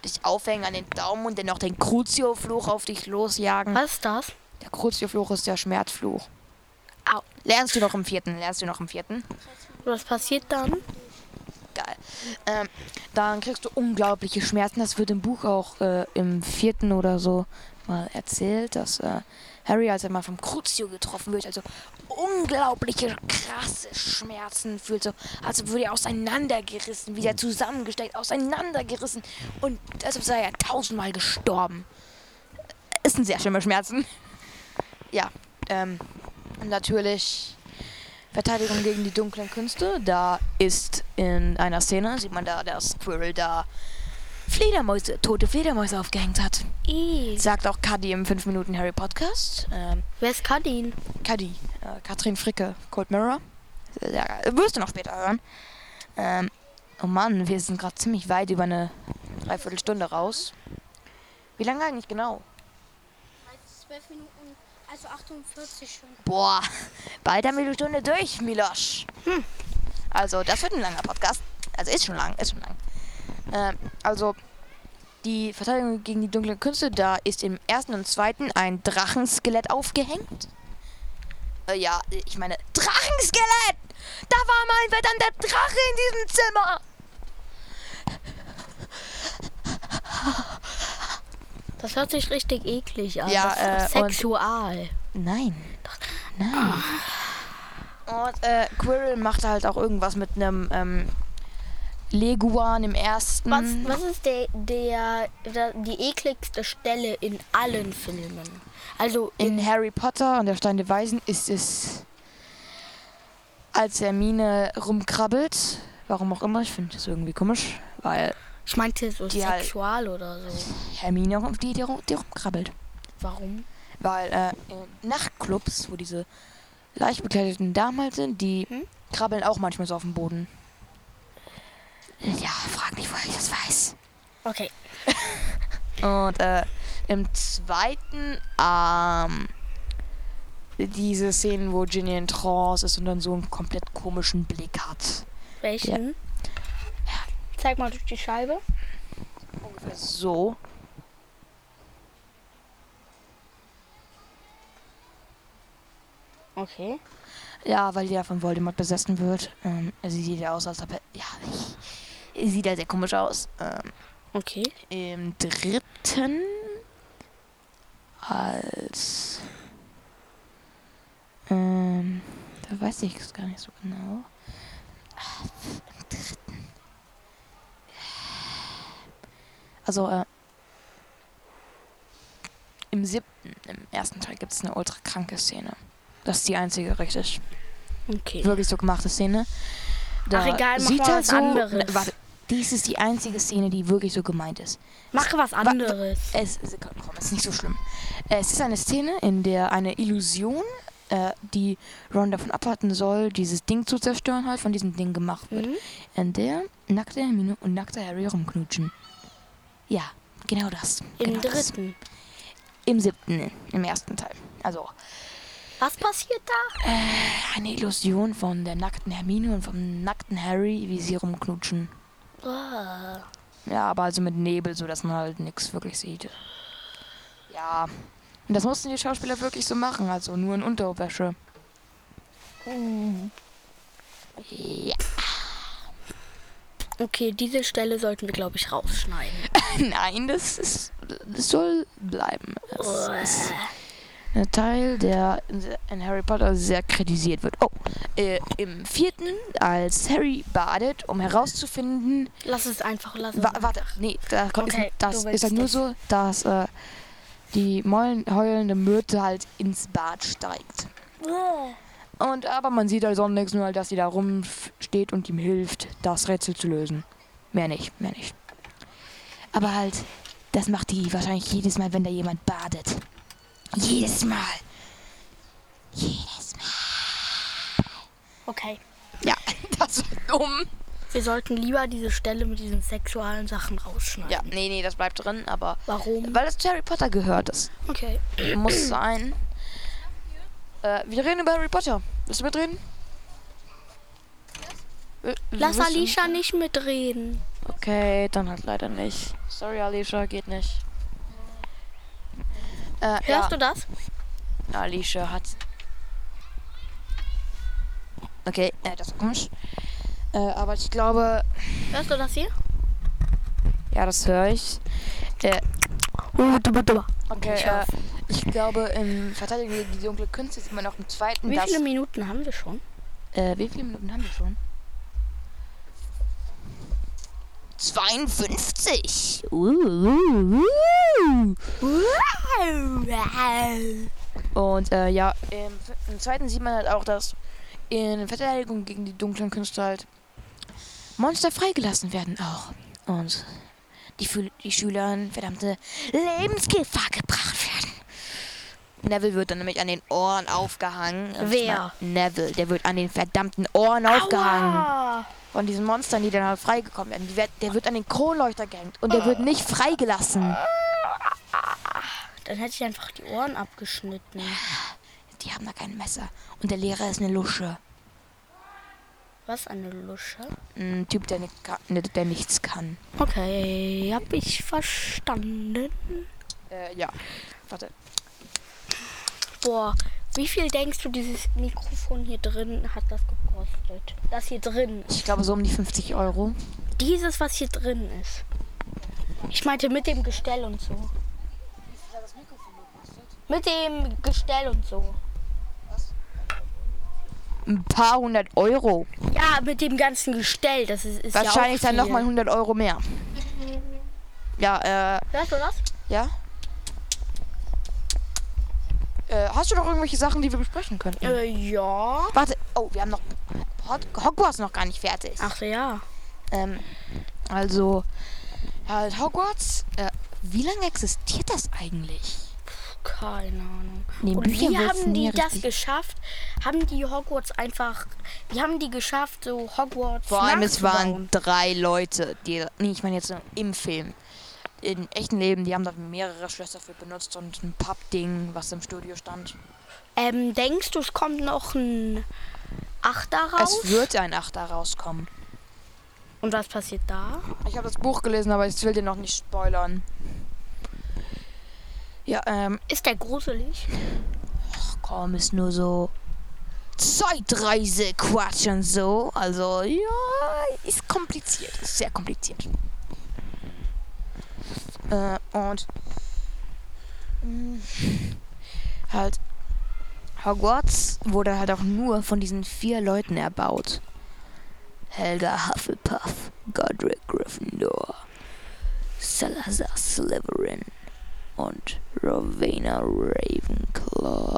dich aufhängen an den Daumen und dann noch den Crucio-Fluch auf dich losjagen. Was ist das? Der Crucio-Fluch ist der Schmerzfluch. Au. Lernst du noch im vierten? Lernst du noch im vierten? Was passiert dann? Geil. Ähm, dann kriegst du unglaubliche Schmerzen. Das wird im Buch auch äh, im vierten oder so mal erzählt, dass äh, Harry, als er mal vom Crucio getroffen wird, also unglaubliche krasse Schmerzen fühlt, so als würde er auseinandergerissen, wieder zusammengesteckt, auseinandergerissen und deshalb sei er tausendmal gestorben. Ist ein sehr schlimme Schmerzen. Ja, ähm, natürlich Verteidigung gegen die dunklen Künste. Da ist in einer Szene, sieht man da, dass Quirrell da Fledermäuse, tote Fledermäuse aufgehängt hat. I. Sagt auch Cuddy im 5 Minuten Harry Podcast. Ähm, Wer ist Kadin? Cuddy, äh, Katrin Fricke, Cold Mirror. Geil. Wirst du noch später hören. Ähm, oh Mann, wir sind gerade ziemlich weit über eine Dreiviertelstunde raus. Wie lange eigentlich genau? 12 Minuten, also 48 schon. Boah, bald haben wir die Stunde durch, Milosch. Also, das wird ein langer Podcast. Also, ist schon lang, ist schon lang. Ähm, also, die Verteidigung gegen die dunklen Künste, da ist im ersten und zweiten ein Drachenskelett aufgehängt. Äh, ja, ich meine, Drachenskelett! Da war mal verdammt der Drache in diesem Zimmer! Das hört sich richtig eklig an. Ja, das ist äh, sexual. Nein. Nein. Und äh, Quirrell macht halt auch irgendwas mit einem ähm, Leguan im ersten. Was, was ist der, der, der, die ekligste Stelle in allen Filmen? Also In Harry Potter und der Stein der Weisen ist es, als Hermine rumkrabbelt. Warum auch immer, ich finde das irgendwie komisch, weil ich meinte so Die halt- sexual oder so. Hermine die, die, die rumkrabbelt. Warum? Weil äh, in Nachtclubs, wo diese leicht bekleideten Damen halt sind, die Hm? krabbeln auch manchmal so auf dem Boden. Ja, frag nicht, woher ich das weiß. Okay. *laughs* Und äh, im zweiten, ähm, diese Szenen, wo Ginny in Trance ist und dann so einen komplett komischen Blick hat. Welchen? Zeig mal durch die Scheibe. Ungefähr so. Okay. Ja, weil der von Voldemort besessen wird. Ähm, also sieht ja aus, als ob er. Ja, ich, sieht ja sehr komisch aus. Ähm, Okay. Im dritten als. Ähm, da weiß ich es gar nicht so genau. Ah, Im dritten. Also, äh, im siebten, im ersten Teil gibt es eine ultra kranke Szene. Das ist die einzige richtig Okay. wirklich so gemachte Szene. Da Ach, egal, sieht er was so, anderes. Ne, warte, dies ist die einzige Szene, die wirklich so gemeint ist. Mach was anderes. Es, es, komm, es ist nicht so schlimm. Es ist eine Szene, in der eine Illusion, äh, die Ron davon abhalten soll, dieses Ding zu zerstören, halt von diesem Ding gemacht wird. Mhm. In der nackte Hermine und nackte Harry rumknutschen. Ja, genau das. Im genau Das. dritten. Im siebten, im ersten Teil. Also Was passiert da? eine Illusion von der nackten Hermine und vom nackten Harry, wie sie rumknutschen. Ja, aber also mit Nebel, so dass man halt nichts wirklich sieht. Ja. Und das mussten die Schauspieler wirklich so machen, also nur in Unterwäsche. Ja. Okay, diese Stelle sollten wir, glaube ich, rausschneiden. *laughs* Nein, das ist. Das soll bleiben. Das ist ein Teil, der in Harry Potter sehr kritisiert wird. Oh, äh, im vierten, als Harry badet, um herauszufinden, Lass es einfach, lass es. Wa warte, nee, da kommt, Okay, das ist halt nur so, dass äh, die Meulen, heulende Myrte halt ins Bad steigt. Und aber man sieht halt sonst nichts, nur halt, dass sie da rumsteht und ihm hilft, das Rätsel zu lösen. Mehr nicht, mehr nicht. Aber halt, das macht die wahrscheinlich jedes Mal, wenn da jemand badet. Jedes Mal. Jedes Mal. Okay. Ja, *laughs* das ist dumm. Wir sollten lieber diese Stelle mit diesen sexuellen Sachen rausschneiden. Ja, nee, nee, das bleibt drin, aber Warum? weil das zu Harry Potter gehört ist. Okay. Muss sein. Äh, wir reden über Harry Potter. Willst du mitreden? Äh, Lass Alicia nicht mitreden. Okay, dann halt leider nicht. Sorry, Alicia, geht nicht. Äh, Hörst ja, du das? Alicia hat. Okay, äh, das ist komisch. Äh, aber ich glaube, Hörst du das hier? ja, das höre ich. Äh, okay, Ich äh, ich glaube, im Verteidigung gegen die dunkle Künste sieht man noch im zweiten, Wie viele Minuten haben wir schon? Äh, wie viele Minuten haben wir schon? 52. Uh, Und äh, ja, im, im zweiten sieht man halt auch, dass in Verteidigung gegen die dunklen Künste halt Monster freigelassen werden auch. Und die, die Schüler in verdammte Lebensgefahr gebracht. Neville wird dann nämlich an den Ohren aufgehangen. Und Wer? Neville, der wird an den verdammten Ohren aufgehangen. Aua! Von diesen Monstern, die dann halt freigekommen werden. Wird, der wird an den Kronleuchter gehängt. Und der wird nicht freigelassen. Dann hätte ich einfach die Ohren abgeschnitten. Die haben da kein Messer. Und der Lehrer ist eine Lusche. Was eine Lusche. Ein Typ, der, nicht kann, der nichts kann. Okay, hab ich verstanden. Äh, ja. Warte. Boah, wie viel denkst du, dieses Mikrofon hier drin hat das gekostet? Das hier drin. Ich glaube so um die 50 Euro. Dieses, was hier drin ist. Ich meinte mit dem Gestell und so. Mit dem Gestell und so. Ein paar hundert Euro. Ja, mit dem ganzen Gestell. Das ist, ist Wahrscheinlich ja auch dann nochmal 100 Euro mehr. Ja, äh, Hörst du das? ja. Äh, hast du noch irgendwelche Sachen, die wir besprechen könnten? Äh, ja. Warte, oh, wir haben noch Hog- Hogwarts noch gar nicht fertig. Ach ja. Ähm, also, halt Hogwarts. Äh, wie lange existiert das eigentlich? Keine Ahnung. Den Und Büchern wie haben die das richtig- geschafft? Haben die Hogwarts einfach. Wie haben die geschafft, so Hogwarts Vor allem, es waren drei Leute, die, nee, ich meine jetzt im Film. In echten Leben, die haben da mehrere Schlösser für benutzt und ein Pappding, was im Studio stand. Ähm, denkst du, es kommt noch ein Achter raus? Es wird ein Achter rauskommen. Und was passiert da? Ich habe das Buch gelesen, aber ich will dir noch nicht spoilern. Ja, ähm, Ist der gruselig? ach komm, ist nur so Zeitreise-Quatsch und so. Also, ja, ist kompliziert. Ist sehr kompliziert. Äh, und mh, halt Hogwarts wurde halt auch nur von diesen vier Leuten erbaut. Helga Hufflepuff, Godric Gryffindor, Salazar Slytherin und Rowena Ravenclaw.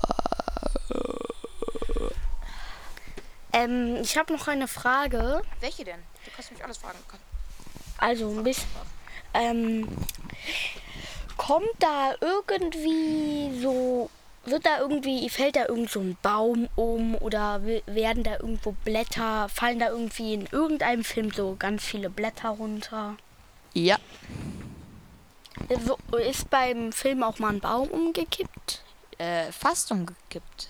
Ähm, ich habe noch eine Frage. Welche denn? Du kannst mich alles fragen. Also ein bisschen. Ähm, kommt da irgendwie so. Wird da irgendwie, fällt da irgend so ein Baum um oder werden da irgendwo Blätter, fallen da irgendwie in irgendeinem Film so ganz viele Blätter runter? Ja. Äh, Ist beim Film auch mal ein Baum umgekippt? Äh, fast umgekippt.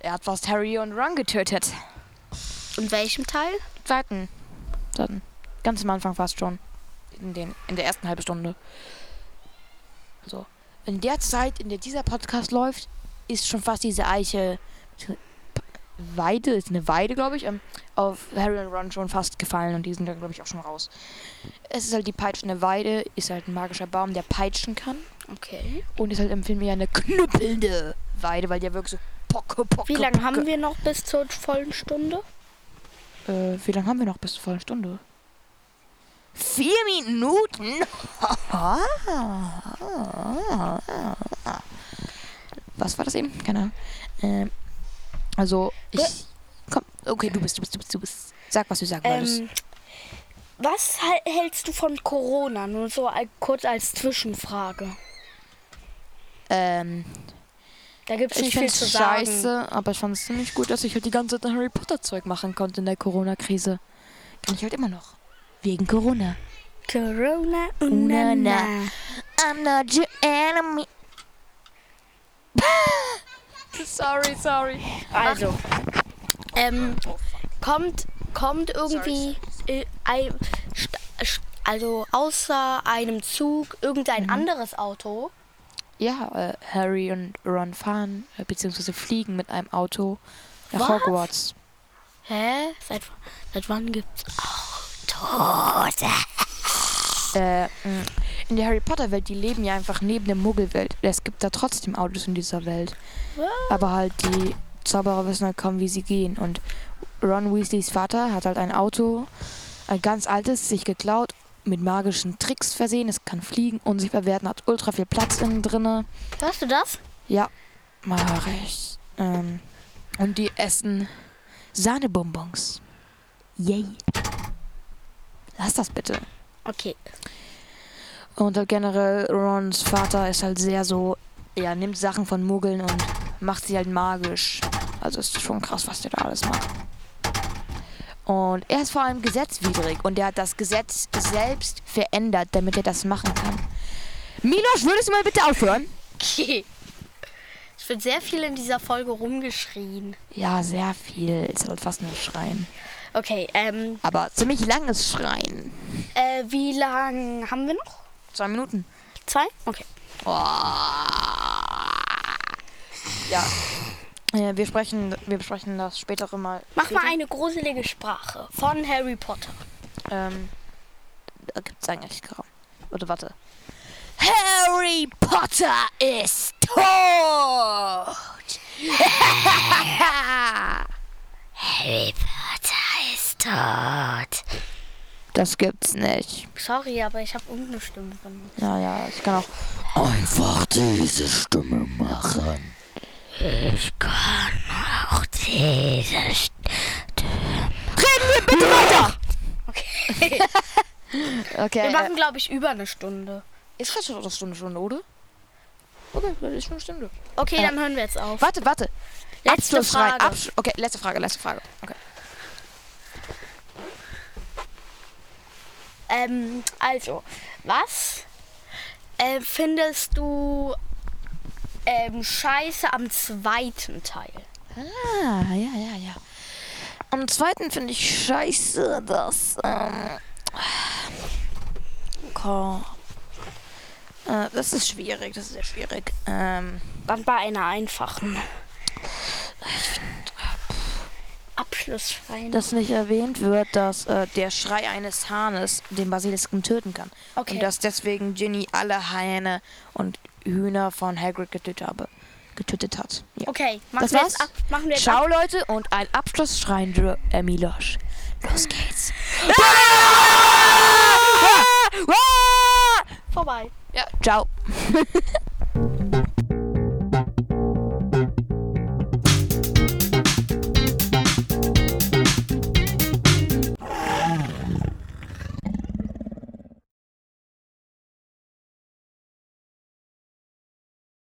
Er hat fast Harry und Ron getötet. In welchem Teil? Zweiten. Zweiten. Ganz am Anfang fast schon. In, den, in der ersten halben Stunde. So. In der Zeit, in der dieser Podcast läuft, ist schon fast diese Eiche. Weide, ist eine Weide, glaube ich, ähm, auf Harry und Ron schon fast gefallen und die sind dann, glaube ich, auch schon raus. Es ist halt die peitschende Weide, ist halt ein magischer Baum, der peitschen kann. Okay. Und ist halt im Film eher eine knüppelnde Weide, weil der wirklich so pocke, pocke, Wie lange haben wir noch bis zur vollen Stunde? Äh, wie lange haben wir noch bis zur vollen Stunde? Vier Minuten? *laughs* Was war das eben? Keine Ahnung. Ähm, also, ich. Komm, okay, du bist, du bist, du bist, du bist. Sag, was du sagen wolltest. Ähm, was hal- hältst du von Corona? Nur so kurz als Zwischenfrage. Ähm, Da gibt es ich nicht viel zu es sagen. scheiße, aber ich fand es ziemlich gut, dass ich halt die ganze Zeit Harry Potter Zeug machen konnte in der Corona-Krise. Kann ich halt immer noch. Wegen Corona. Corona, Una, unana. na. I'm not your enemy. *laughs* sorry, sorry. Also, ähm, Oh, kommt, kommt irgendwie, äh, ein, also außer einem Zug, Mhm. irgendein anderes Auto? Ja, äh, Harry und Ron fahren, äh, beziehungsweise fliegen mit einem Auto nach Was? Hogwarts. Hä? Seit, seit wann gibt's Autos? Äh, mh, in der Harry Potter Welt, die leben ja einfach neben der Muggelwelt. Es gibt da trotzdem Autos in dieser Welt. Aber halt die Zauberer wissen halt kaum, wie sie gehen. Und Ron Weasleys Vater hat halt ein Auto, ein ganz altes, sich geklaut, mit magischen Tricks versehen. Es kann fliegen, unsichtbar werden, hat ultra viel Platz innen drinne. Hörst du das? Ja, mach ich. Ähm, und die essen Sahnebonbons. Yay. Lass das bitte. Okay. Und halt generell, Rons Vater ist halt sehr so, ja, nimmt Sachen von Muggeln und macht sie halt magisch. Also ist schon krass, was der da alles macht. Und er ist vor allem gesetzwidrig und er hat das Gesetz selbst verändert, damit er das machen kann. Milos, würdest du mal bitte aufhören? Okay. Es wird sehr viel in dieser Folge rumgeschrien. Ja, sehr viel. Ist halt fast nur Schreien. Okay, ähm, Aber ziemlich langes Schreien. äh, wie lang haben wir noch? Zwei Minuten. Zwei? Okay. Ja. Äh, wir, sprechen, wir besprechen das spätere mal. Mach später. mal eine gruselige Sprache von Harry Potter. Ähm, da gibt's eigentlich kaum. Oder warte. Harry Potter ist tot! *laughs* Harry Potter tot. Das gibt's nicht. Sorry, aber ich habe irgendeine Stimme benutzt. Ja, ja, ich kann auch einfach diese Stimme machen. Ich kann auch diese Reden wir bitte weiter! Okay. Okay, Wir machen, glaube ich, über eine Stunde. ist fast schon eine Stunde schon, oder? Okay, das ist schon eine Stunde. Okay, Äh, dann hören wir jetzt auf. Warte, warte. Letzte Abschlussfrage. Frage. Absch okay, letzte Frage, letzte Frage. Okay. Ähm, also, was äh, findest du ähm, scheiße am zweiten Teil? Ah, ja, ja, ja. Am zweiten finde ich scheiße, dass. Ähm, ko- äh, das ist schwierig, das ist sehr schwierig. Ähm, Dann bei einer einfachen. Abschlussschrein. dass nicht erwähnt wird, dass äh, der Schrei eines Hahnes den Basilisken töten kann. Okay. Und dass deswegen Ginny alle Hähne und Hühner von Hagrid getötet, habe, getötet hat. Ja. okay, machen Das wir war's. ab. Machen wir jetzt ab. Ciao Leute und ein Abschlussschrein für Emmy Losch. Los geht's. *laughs* *laughs* Vorbei. Ja, ciao. *laughs*